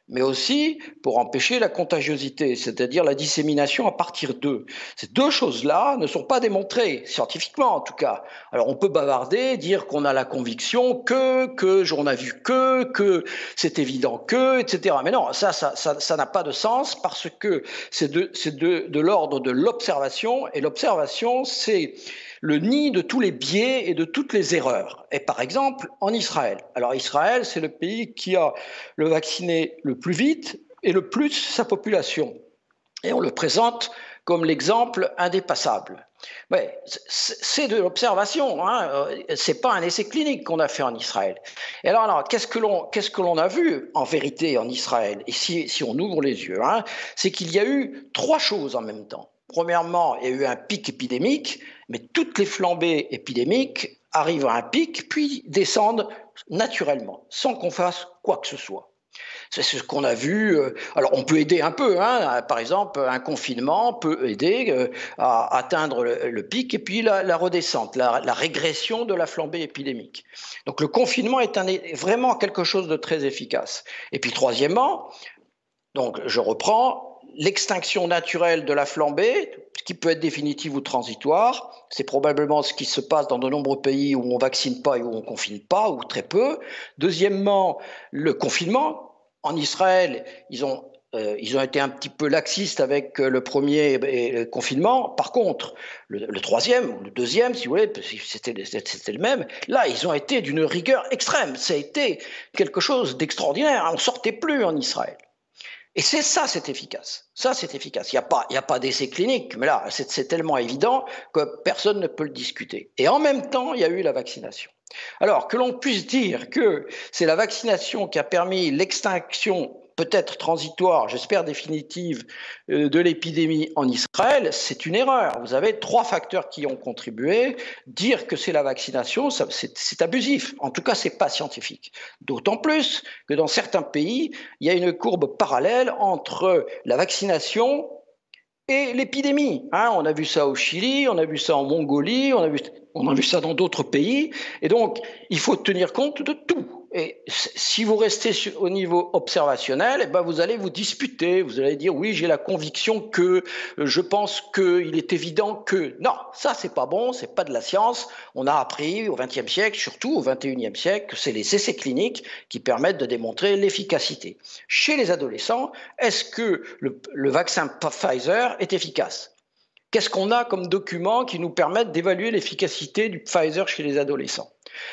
mais aussi pour empêcher la contagiosité, c'est-à-dire la dissémination à partir d'eux. Ces deux choses-là ne sont pas démontrées, scientifiquement en tout cas. Alors on peut bavarder, dire qu'on a la conviction que, que, j'en ai vu que, que c'est évident que, etc. Mais non, ça, ça, ça, n'a pas de sens parce que c'est de, de, de l'ordre de l'observation, et l'observation, c'est le nid de tous les biais et de toutes les erreurs. Et par exemple, en Israël. Alors Israël, c'est le pays qui a le vacciné le plus vite et le plus sa population. Et on le présente comme l'exemple indépassable. Ouais, c'est de l'observation, hein. Euh, c'est pas un essai clinique qu'on a fait en Israël. Et alors, alors qu'est-ce que l'on qu'est-ce que l'on a vu en vérité en Israël? Et si, si on ouvre les yeux, hein, c'est qu'il y a eu trois choses en même temps. Premièrement, il y a eu un pic épidémique, mais toutes les flambées épidémiques arrivent à un pic, puis descendent naturellement, sans qu'on fasse quoi que ce soit. C'est ce qu'on a vu. Euh, alors, on peut aider un peu. Hein. Par exemple, un confinement peut aider euh, à atteindre le, pic et puis la, redescente, la, régression de la flambée épidémique. Donc, le confinement est, vraiment quelque chose de très efficace. Et puis, troisièmement, donc je reprends, l'extinction naturelle de la flambée, qui peut être définitive ou transitoire, c'est probablement ce qui se passe dans de nombreux pays où on vaccine pas et où on confine pas, ou très peu. Deuxièmement, le confinement. En Israël, ils ont euh, ils ont été un petit peu laxistes avec euh, le premier euh, confinement. Par contre, le, le, troisième le deuxième, si vous voulez, c'était le même. Là, ils ont été d'une rigueur extrême. Ça a été quelque chose d'extraordinaire. On sortait plus en Israël. Et c'est ça, c'est efficace. Ça, c'est efficace. Il n'y a pas, a pas d'essai clinique, mais là, c'est tellement évident que personne ne peut le discuter. Et en même temps, il y a eu la vaccination. Alors, que l'on puisse dire que c'est la vaccination qui a permis l'extinction peut-être transitoire, j'espère définitive, euh, de l'épidémie en Israël, c'est une erreur. Vous avez trois facteurs qui ont contribué. Dire que c'est la vaccination, c'est abusif. En tout cas, c'est pas scientifique. D'autant plus que dans certains pays, il y a une courbe parallèle entre la vaccination et l'épidémie. Hein. on a vu ça au Chili, on a vu ça en Mongolie, on a vu, on a vu ça dans d'autres pays. Et donc, il faut tenir compte de tout. Et si vous restez au niveau observationnel, eh ben vous allez vous disputer. Vous allez dire oui, j'ai la conviction que, euh, je pense qu'il est évident que. Non, ça c'est pas bon, c'est pas de la science. On a appris au XXe siècle, surtout au XXIe siècle, que c'est les essais cliniques qui permettent de démontrer l'efficacité. Chez les adolescents, est-ce que le, le vaccin Pfizer est efficace? Qu'est-ce qu'on a comme documents qui nous permettent d'évaluer l'efficacité du Pfizer chez les adolescents?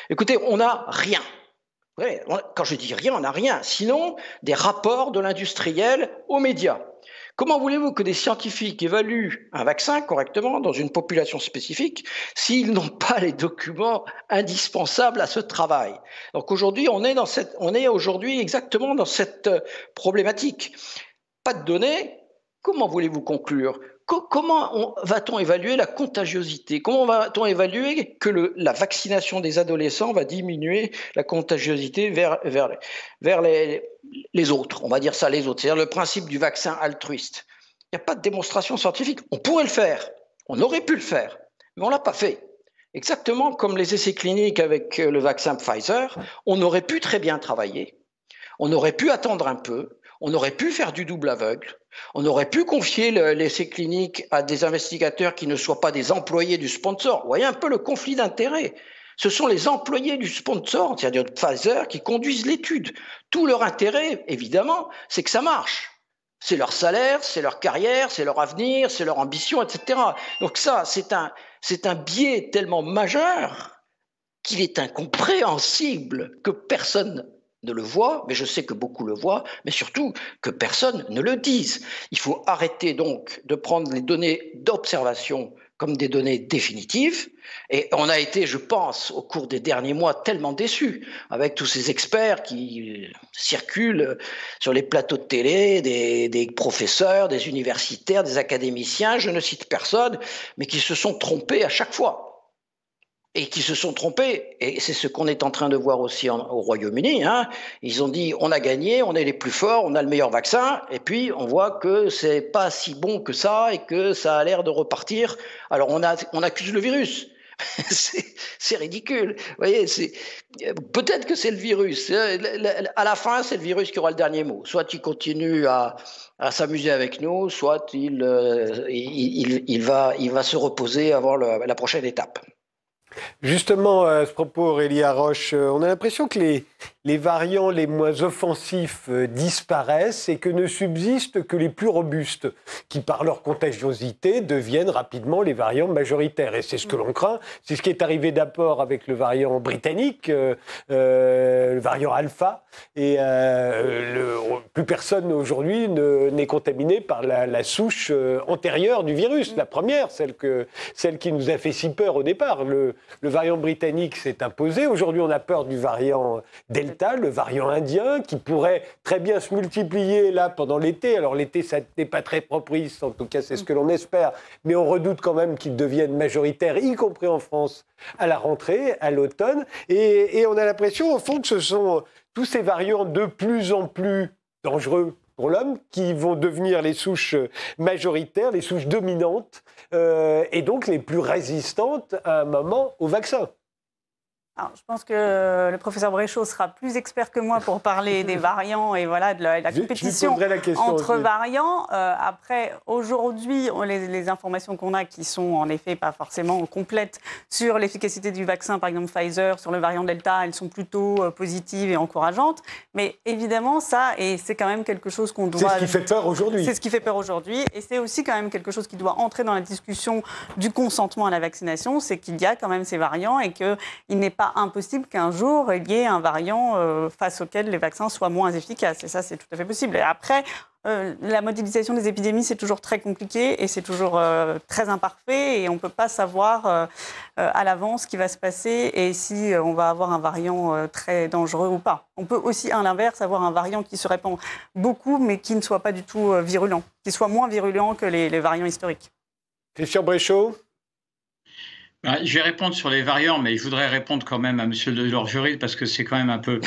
Écoutez, on n'a rien quand je dis rien, on n'a rien. Sinon, des rapports de l'industriel aux médias. Comment voulez-vous que des scientifiques évaluent un vaccin correctement dans une population spécifique s'ils n'ont pas les documents indispensables à ce travail? Donc aujourd'hui, on est on est aujourd'hui exactement dans cette euh, problématique. Pas de données. Comment voulez-vous conclure? Comment va-t-on évaluer la contagiosité? Comment va-t-on évaluer que la vaccination des adolescents va diminuer la contagiosité vers, les, autres? On va dire ça les autres. C'est-à-dire le principe du vaccin altruiste. Il n'y a pas de démonstration scientifique. On pourrait le faire. On aurait pu le faire. Mais on ne l'a pas fait. Exactement comme les essais cliniques avec le vaccin Pfizer, on aurait pu très bien travailler. On aurait pu attendre un peu. On aurait pu faire du double aveugle. On aurait pu confier l'essai clinique à des investigateurs qui ne soient pas des employés du sponsor. Vous voyez un peu le conflit d'intérêts. Ce sont les employés du sponsor, c'est-à-dire de Pfizer, qui conduisent l'étude. Tout leur intérêt, évidemment, c'est que ça marche. C'est leur salaire, c'est leur carrière, c'est leur avenir, c'est leur ambition, etc. Donc ça, c'est un, c'est un biais tellement majeur qu'il est incompréhensible que personne ne le voit, mais je sais que beaucoup le voient, mais surtout que personne ne le dise. Il faut arrêter donc de prendre les données d'observation comme des données définitives. Et on a été, je pense, au cours des derniers mois, tellement déçus avec tous ces experts qui circulent sur les plateaux de télé, des, des, professeurs, des universitaires, des académiciens, je ne cite personne, mais qui se sont trompés à chaque fois et qui se sont trompés. Et c'est ce qu'on est en train de voir aussi au Royaume-Uni. Hein. Ils ont dit on a gagné, on est les plus forts, on a le meilleur vaccin, et puis on voit que c'est pas si bon que ça et que ça a l'air de repartir. Alors on, a, on accuse le virus. c'est ridicule. Vous voyez, peut-être que c'est le virus. À la fin, c'est le virus qui aura le dernier mot. Soit il continue à, à s'amuser avec nous, soit il, euh, il, il, va, il va se reposer avant la prochaine étape.
Justement, à ce propos, Aurélie Roche, euh, on a l'impression que les, les variants les moins offensifs euh, disparaissent et que ne subsistent que les plus robustes, qui par leur contagiosité deviennent rapidement les variants majoritaires. Et c'est ce que l'on craint. C'est ce qui est arrivé d'abord avec le variant britannique, euh, le variant alpha. Et plus personne aujourd'hui n'est contaminé par la, souche antérieure du virus, la première, celle, que, celle qui nous a fait si peur au départ. Le variant britannique s'est imposé. Aujourd'hui, on a peur du variant Delta, le variant indien, qui pourrait très bien se multiplier là pendant l'été. Alors l'été, ça n'est pas très propice, en tout cas c'est ce que l'on espère, mais on redoute quand même qu'il devienne majoritaire, y compris en France, à la rentrée, à l'automne. Et, on a l'impression, au fond, que ce sont tous ces variants de plus en plus dangereux pour l'homme, qui vont devenir les souches majoritaires, les souches dominantes, euh, et donc les plus résistantes à un moment au vaccin
je pense que le professeur Bréchot sera plus expert que moi pour parler des variants et voilà de la, compétition entre variants. Euh, après, aujourd'hui, les, informations qu'on a, qui sont en effet pas forcément complètes sur l'efficacité du vaccin, par exemple Pfizer, sur le variant Delta, elles sont plutôt euh, positives et encourageantes. Mais évidemment, ça, et c'est quand même quelque chose qu'on doit.
C'est ce qui fait peur aujourd'hui.
C'est ce qui fait peur aujourd'hui, et c'est aussi quand même quelque chose qui doit entrer dans la discussion du consentement à la vaccination, c'est qu'il y a quand même ces variants et qu'il n'est pas impossible qu'un jour, il y ait un variant euh, face auquel les vaccins soient moins efficaces. Et ça, c'est tout à fait possible. Et après, euh, la modélisation des épidémies, c'est toujours très compliqué et c'est toujours euh, très imparfait et on ne peut pas savoir à l'avance ce qui va se passer et si on va avoir un variant très dangereux ou pas. On peut aussi, à l'inverse, avoir un variant qui se répand beaucoup mais qui ne soit pas du tout virulent, qui soit moins virulent que les, variants historiques.
Christian
bah, je vais répondre sur les variants, mais je voudrais répondre quand même à M. Delors-Juril parce que c'est quand même un peu.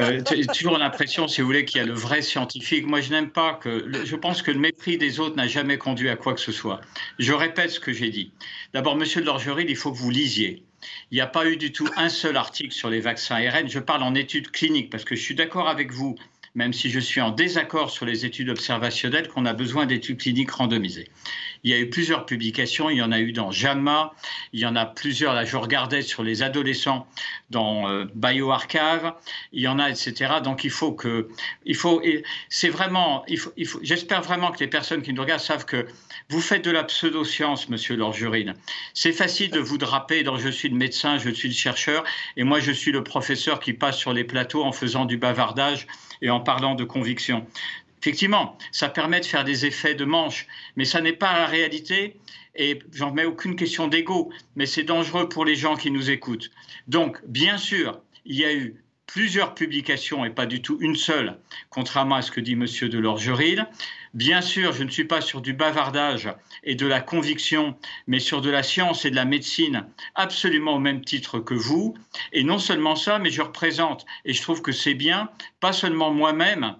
Euh, toujours l'impression, si vous voulez, qu'il y a le vrai scientifique. Moi, je n'aime pas que. je pense que le mépris des autres n'a jamais conduit à quoi que ce soit. Je répète ce que j'ai dit. D'abord, Monsieur Delors-Juril, il faut que vous lisiez. Il n'y a pas eu du tout un seul article sur les vaccins ARN. Je parle en études cliniques parce que je suis d'accord avec vous même si je suis en désaccord sur les études observationnelles, qu'on a besoin d'études cliniques randomisées. Il y a eu plusieurs publications, il y en a eu dans JAMA, il y en a plusieurs, là je regardais sur les adolescents dans euh, BioArchive, il y en a, etc. Donc il faut que, il faut, c'est vraiment, j'espère vraiment que les personnes qui nous regardent savent que vous faites de la pseudo-science, monsieur Lorjurine. C'est facile de vous draper dans je suis le médecin, je suis le chercheur, et moi je suis le professeur qui passe sur les plateaux en faisant du bavardage et en parlant de conviction. Effectivement, ça permet de faire des effets de manche, mais ça n'est pas la réalité. Et j'en mets aucune question d'ego, mais c'est dangereux pour les gens qui nous écoutent. Donc, bien sûr, il y a eu plusieurs publications et pas du tout une seule, contrairement à ce que dit M. Delors-Joril. Bien sûr, je ne suis pas sur du bavardage et de la conviction, mais sur de la science et de la médecine, absolument au même titre que vous. Et non seulement ça, mais je représente, et je trouve que c'est bien, pas seulement moi-même,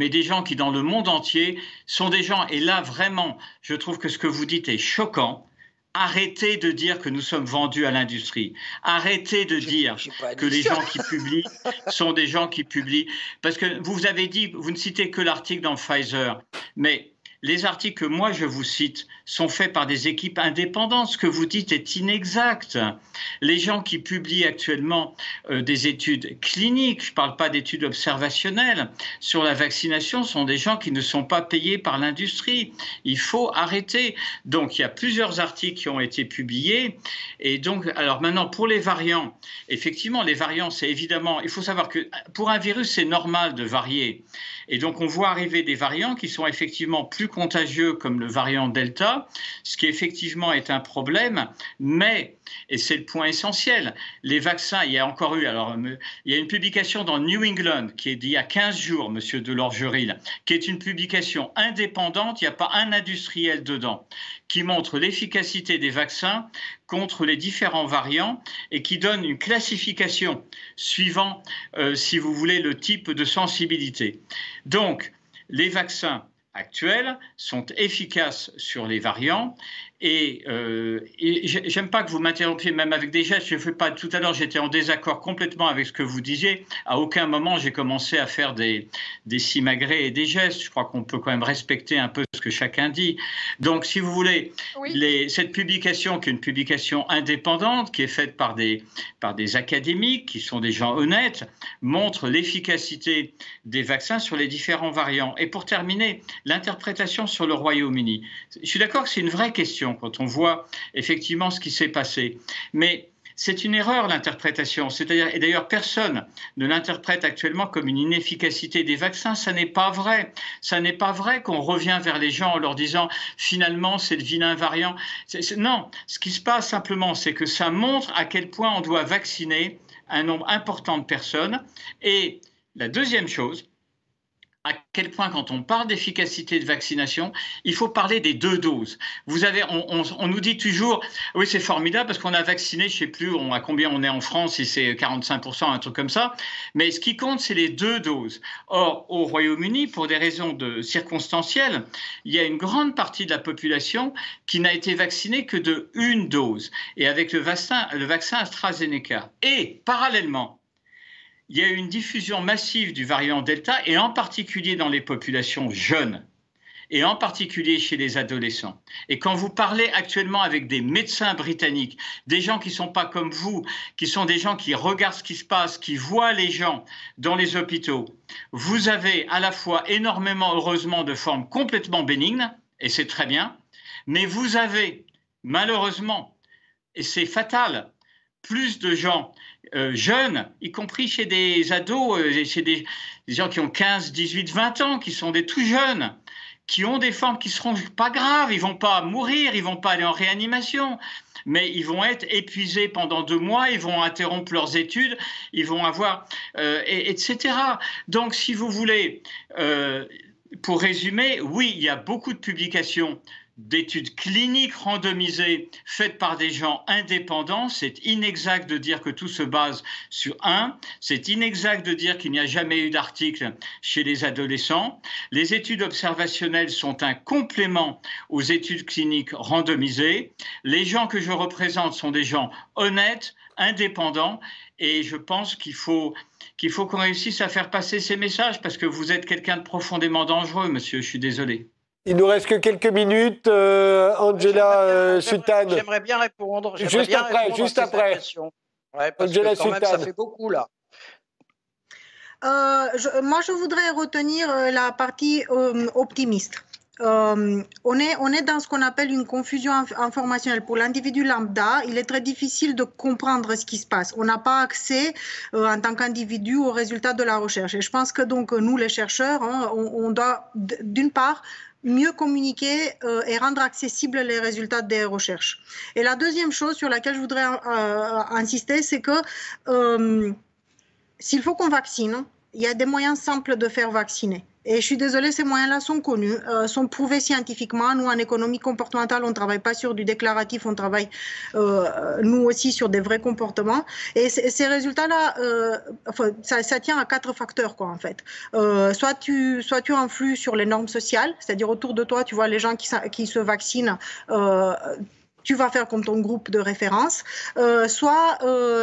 mais des gens qui, dans le monde entier, sont des gens, et là vraiment, je trouve que ce que vous dites est choquant, Arrêtez de dire que nous sommes vendus à l'industrie. Arrêtez de dire que les gens qui publient sont des gens qui publient. Parce que vous avez dit, vous ne citez que l'article dans Pfizer, mais les articles que moi je vous cite sont faits par des équipes indépendantes. Ce que vous dites est inexact. Les gens qui publient actuellement euh, des études cliniques, je ne parle pas d'études observationnelles, sur la vaccination sont des gens qui ne sont pas payés par l'industrie. Il faut arrêter. Donc il y a plusieurs articles qui ont été publiés. Et donc, alors maintenant, pour les variants, effectivement, les variants, c'est évidemment, il faut savoir que pour un virus, c'est normal de varier. Et donc, on voit arriver des variants qui sont effectivement plus contagieux, comme le variant Delta, ce qui effectivement est un problème. Mais, et c'est le point essentiel, les vaccins, il y a encore eu, alors, il y a une publication dans New England qui est d'il y a 15 jours, monsieur Delors-Juril, qui est une publication indépendante, il n'y a pas un industriel dedans, qui montre l'efficacité des vaccins contre les différents variants et qui donne une classification suivant, euh, si vous voulez, le type de sensibilité. Donc, les vaccins actuels sont efficaces sur les variants et, euh, j'aime pas que vous m'interrompiez même avec des gestes. Je fais pas tout à l'heure. J'étais en désaccord complètement avec ce que vous disiez. À aucun moment j'ai commencé à faire des des simagrées et des gestes. Je crois qu'on peut quand même respecter un peu ce que chacun dit. Donc, si vous voulez, les, cette publication qui est une publication indépendante, qui est faite par des par des académiques qui sont des gens honnêtes, montre l'efficacité des vaccins sur les différents variants. Et pour terminer, l'interprétation sur le Royaume-Uni. Je suis d'accord que c'est une vraie question quand on voit effectivement ce qui s'est passé. Mais c'est une erreur l'interprétation. C'est-à-dire, et d'ailleurs, personne ne l'interprète actuellement comme une inefficacité des vaccins. Ça n'est pas vrai. Ça n'est pas vrai qu'on revient vers les gens en leur disant finalement c'est le vilain variant. non, ce qui se passe simplement, c'est que ça montre à quel point on doit vacciner un nombre important de personnes. Et la deuxième chose, à quel point, quand on parle d'efficacité de vaccination, il faut parler des deux doses. Vous avez, on, nous dit toujours, oui, c'est formidable parce qu'on a vacciné, je ne sais plus à combien on est en France, si c'est 45%, un truc comme ça. Mais ce qui compte, c'est les deux doses. Or, au Royaume-Uni, pour des raisons circonstancielles, il y a une grande partie de la population qui n'a été vaccinée que de une dose. Et avec le vaccin, le vaccin AstraZeneca. Et parallèlement, il y a eu une diffusion massive du variant Delta, et en particulier dans les populations jeunes, et en particulier chez les adolescents. Et quand vous parlez actuellement avec des médecins britanniques, des gens qui ne sont pas comme vous, qui sont des gens qui regardent ce qui se passe, qui voient les gens dans les hôpitaux, vous avez à la fois énormément, heureusement, de formes complètement bénignes, et c'est très bien, mais vous avez malheureusement, et c'est fatal, plus de gens euh, jeunes, y compris chez des ados, euh, chez des, gens qui ont 15, 18, 20 ans, qui sont des tout jeunes, qui ont des formes qui seront pas graves, ils vont pas mourir, ils vont pas aller en réanimation, mais ils vont être épuisés pendant deux mois, ils vont interrompre leurs études, ils vont avoir, euh, etc. Donc, si vous voulez, pour résumer, oui, il y a beaucoup de publications d'études cliniques randomisées faites par des gens indépendants. C'est inexact de dire que tout se base sur un. C'est inexact de dire qu'il n'y a jamais eu d'article chez les adolescents. Les études observationnelles sont un complément aux études cliniques randomisées. Les gens que je représente sont des gens honnêtes, indépendants, et je pense qu'il faut qu'il faut qu'on réussisse à faire passer ces messages parce que vous êtes quelqu'un de profondément dangereux, monsieur. Je suis désolé.
Il nous reste que quelques minutes. Euh, Angela euh, Sultan.
J'aimerais bien répondre.
Juste
bien
après,
répondre
juste après.
Ouais, Angela que Sultan. ça fait beaucoup là.
Euh, je, moi, je voudrais retenir la partie optimiste. Euh, on, est, on est dans ce qu'on appelle une confusion informationnelle. Pour l'individu lambda, il est très difficile de comprendre ce qui se passe. On n'a pas accès euh, en tant qu'individu aux résultats de la recherche. Et je pense que donc nous, les chercheurs, hein, on, doit d'une part mieux communiquer euh, et rendre accessibles les résultats des recherches. Et la deuxième chose sur laquelle je voudrais insister, c'est que s'il faut qu'on vaccine, il y a des moyens simples de faire vacciner. Et je suis désolée, ces moyens-là sont connus, euh, sont prouvés scientifiquement. Nous, en économie comportementale, on ne travaille pas sur du déclaratif, on travaille, euh, nous aussi, sur des vrais comportements. Et ces résultats-là, euh, ça, tient à quatre facteurs, quoi, en fait. Soit, tu, soit tu influes sur les normes sociales, c'est-à-dire autour de toi, tu vois les gens qui, se vaccinent tu vas faire comme ton groupe de référence, soit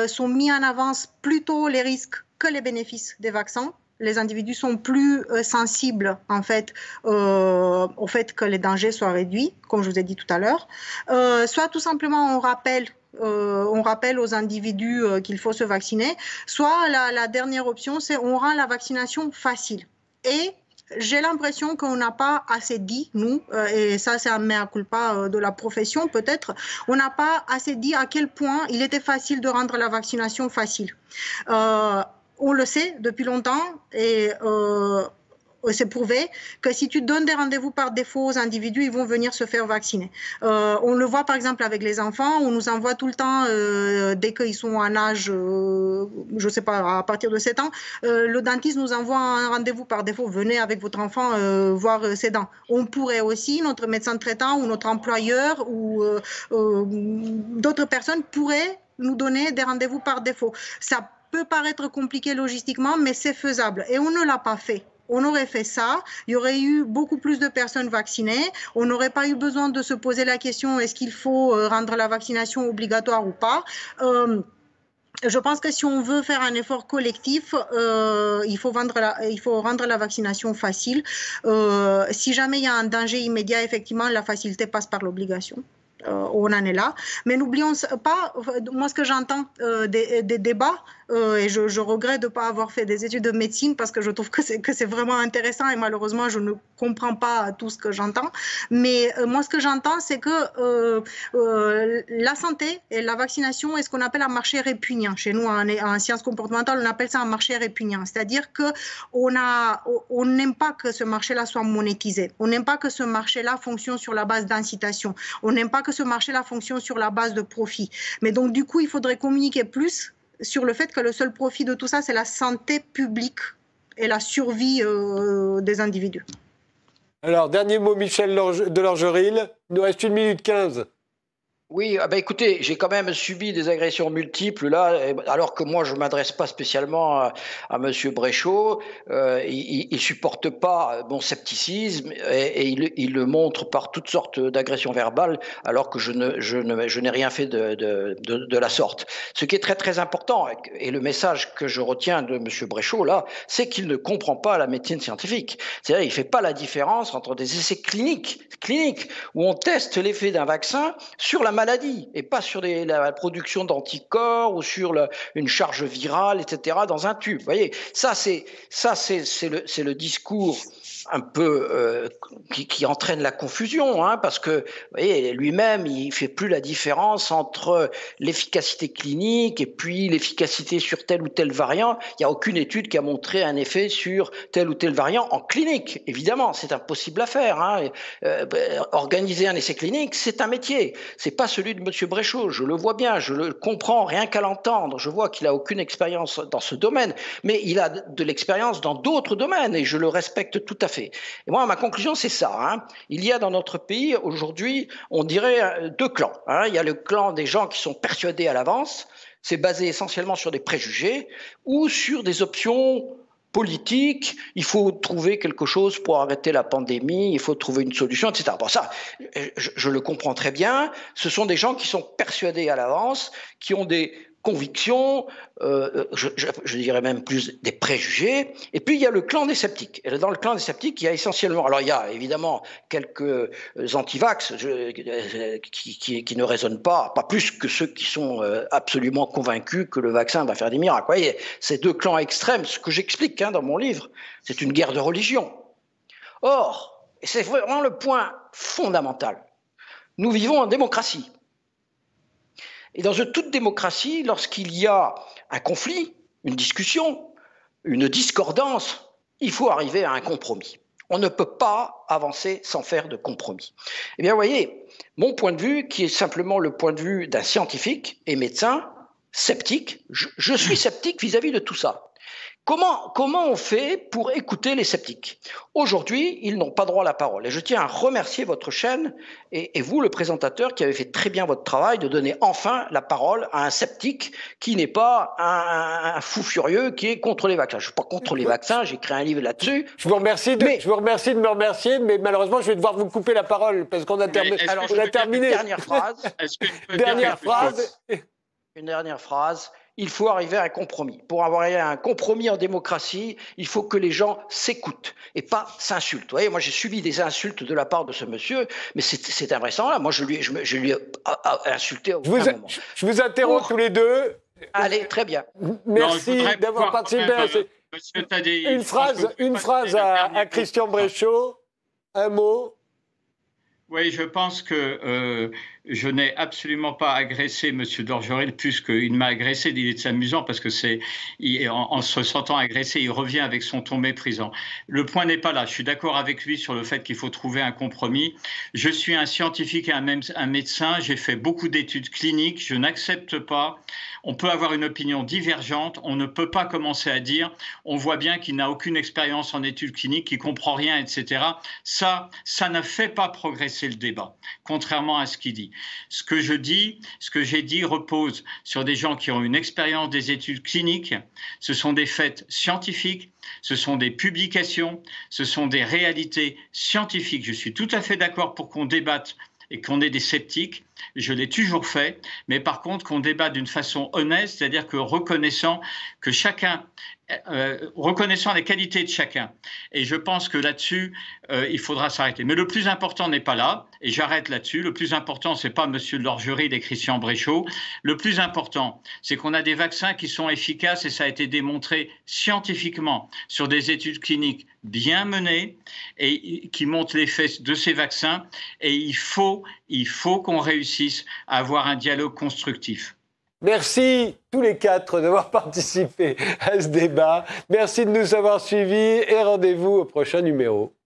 sont mis en avance plutôt les risques que les bénéfices des vaccins les individus sont plus euh, sensibles en fait euh, au fait que les dangers soient réduits, comme je vous ai dit tout à l'heure. Euh, soit tout simplement on rappelle on rappelle aux individus qu'il faut se vacciner. Soit la, dernière option, c'est on rend la vaccination facile. Et j'ai l'impression qu'on n'a pas assez dit, nous, et ça c'est un mea culpa de la profession peut-être, on n'a pas assez dit à quel point il était facile de rendre la vaccination facile. On le sait depuis longtemps et euh, c'est prouvé que si tu donnes des rendez-vous par défaut aux individus, ils vont venir se faire vacciner. Euh, on le voit par exemple avec les enfants, on nous envoie tout le temps, euh, dès qu'ils sont en âge, je ne sais pas, à partir de 7 ans, le dentiste nous envoie un rendez-vous par défaut, venez avec votre enfant voir ses dents. On pourrait aussi, notre médecin traitant ou notre employeur ou d'autres personnes pourraient nous donner des rendez-vous par défaut. Ça peut paraître compliqué logistiquement, mais c'est faisable. Et on ne l'a pas fait on aurait fait ça, il y aurait eu beaucoup plus de personnes vaccinées, on n'aurait pas eu besoin de se poser la question est-ce qu'il faut euh, rendre la vaccination obligatoire ou pas? Euh, je pense que si on veut faire un effort collectif, euh, il, faut rendre la, vaccination facile. si jamais il y a un danger immédiat, effectivement, la facilité passe par l'obligation. On en est là. Mais n'oublions pas, moi ce que j'entends des, débats, euh, et je, regrette de ne pas avoir fait des études de médecine parce que je trouve que c'est, vraiment intéressant et malheureusement je ne comprends pas tout ce que j'entends. Mais moi ce que j'entends c'est que la santé et la vaccination est ce qu'on appelle un marché répugnant. Chez nous en, en sciences comportementales on appelle ça un marché répugnant. C'est-à-dire qu'on on n'aime pas que ce marché-là soit monétisé. On n'aime pas que ce marché-là fonctionne sur la base d'incitation. On n'aime pas que ce marché-là fonctionne sur la base de profit. Mais donc, du coup, il faudrait communiquer plus sur le fait que le seul profit de tout ça, c'est la santé publique et la survie euh, des individus.
Alors, dernier mot, Michel de Lorgeril. Il nous reste une minute quinze.
Oui, ah bah écoutez, j'ai quand même subi des agressions multiples là, alors que moi je m'adresse pas spécialement à, à Monsieur. Euh, il, il supporte pas mon scepticisme et, il, le montre par toutes sortes d'agressions verbales, alors que je ne, je ne, je n'ai rien fait de, de, de, de, la sorte. Ce qui est très très important et le message que je retiens de Monsieur Bréchot là, c'est qu'il ne comprend pas la médecine scientifique. C'est-à-dire, il fait pas la différence entre des essais cliniques, cliniques où on teste l'effet d'un vaccin sur la maladie et pas sur la production d'anticorps ou sur une charge virale, etc. dans un tube. Vous voyez, ça c'est ça c'est le, le discours un peu euh, qui, entraîne la confusion, hein, parce que lui-même, il fait plus la différence entre l'efficacité clinique et puis l'efficacité sur tel ou tel variant. Il n'y a aucune étude qui a montré un effet sur tel ou tel variant en clinique. Évidemment, c'est impossible à faire. Hein. Euh, organiser un essai clinique, c'est un métier. C'est pas celui de Monsieur Bréchot. Je le vois bien, je le comprends rien qu'à l'entendre. Je vois qu'il a aucune expérience dans ce domaine, mais il a de l'expérience dans d'autres domaines et je le respecte tout à fait. Et moi, ma conclusion, c'est ça. Hein. Il y a dans notre pays, aujourd'hui, on dirait euh, deux clans. Hein. Il y a le clan des gens qui sont persuadés à l'avance, c'est basé essentiellement sur des préjugés ou sur des options politiques. Il faut trouver quelque chose pour arrêter la pandémie, il faut trouver une solution, etc. Bon, ça, je, je le comprends très bien. Ce sont des gens qui sont persuadés à l'avance, qui ont des convictions, euh, je, je, dirais même plus des préjugés. Et puis il y a le clan des sceptiques. Et dans le clan des sceptiques, il y a essentiellement, alors il y a évidemment quelques euh, antivax euh, qui, qui, qui, ne raisonnent pas, pas plus que ceux qui sont absolument convaincus que le vaccin va faire des miracles. Vous voyez, ces deux clans extrêmes, ce que j'explique hein, dans mon livre, c'est une guerre de religion. Or, et c'est vraiment le point fondamental, nous vivons en démocratie. Et dans une toute démocratie, lorsqu'il y a un conflit, une discussion, une discordance, il faut arriver à un compromis. On ne peut pas avancer sans faire de compromis. Eh bien, vous voyez, mon point de vue, qui est simplement le point de vue d'un scientifique et médecin, sceptique, je, suis sceptique vis à -vis de tout ça. Comment, comment on fait pour écouter les sceptiques Aujourd'hui, ils n'ont pas droit à la parole. Et je tiens à remercier votre chaîne et, vous, le présentateur, qui avez fait très bien votre travail de donner enfin la parole à un sceptique qui n'est pas un, fou furieux qui est contre les vaccins. Je ne suis pas contre les vaccins, j'ai écrit un livre là-dessus.
Je vous remercie de, je vous remercie de me remercier, mais malheureusement, je vais devoir vous couper la parole parce qu'on a, terminé.
Une dernière phrase?
dernière phrase.
Une dernière phrase il faut arriver à un compromis. Pour avoir un compromis en démocratie, il faut que les gens s'écoutent et pas s'insultent. Vous voyez, moi j'ai subi des insultes de la part de ce monsieur, mais c'est invraisemblable. Moi je lui, je, je lui ai insulté au
je vous, moment. Je vous interromps tous les deux.
Allez, très bien.
Merci d'avoir participé à euh, Une phrase, une phrase à, à Christian Bréchot, un mot.
Oui, je pense que euh, je n'ai absolument pas agressé M. Dorgeril puisqu'il m'a agressé. Il est amusant parce que c'est en, en, se sentant agressé, il revient avec son ton méprisant. Le point n'est pas là. Je suis d'accord avec lui sur le fait qu'il faut trouver un compromis. Je suis un scientifique et un médecin. J'ai fait beaucoup d'études cliniques. Je n'accepte pas. On peut avoir une opinion divergente. On ne peut pas commencer à dire on voit bien qu'il n'a aucune expérience en études cliniques, qu'il comprend rien, etc. Ça, ça ne fait pas progresser le débat, contrairement à ce qu'il dit. Ce que je dis, ce que j'ai dit repose sur des gens qui ont une expérience des études cliniques. Ce sont des faits scientifiques, ce sont des publications, ce sont des réalités scientifiques. Je suis tout à fait d'accord pour qu'on débatte et qu'on ait des sceptiques, je l'ai toujours fait, mais par contre qu'on débatte d'une façon honnête, c'est-à-dire que reconnaissant que chacun euh, reconnaissant les qualités de chacun. Et je pense que là-dessus, euh, il faudra s'arrêter. Mais le plus important n'est pas là, et j'arrête là-dessus. Le plus important, c'est pas Monsieur Lorgerie et Christian Bréchot. Le plus important, c'est qu'on a des vaccins qui sont efficaces, et ça a été démontré scientifiquement sur des études cliniques bien menées et qui montrent l'effet de ces vaccins. Et il faut, il faut qu'on réussisse à avoir un dialogue constructif.
Merci tous les quatre d'avoir participé à ce débat. Merci de nous avoir suivis et rendez-vous au prochain numéro.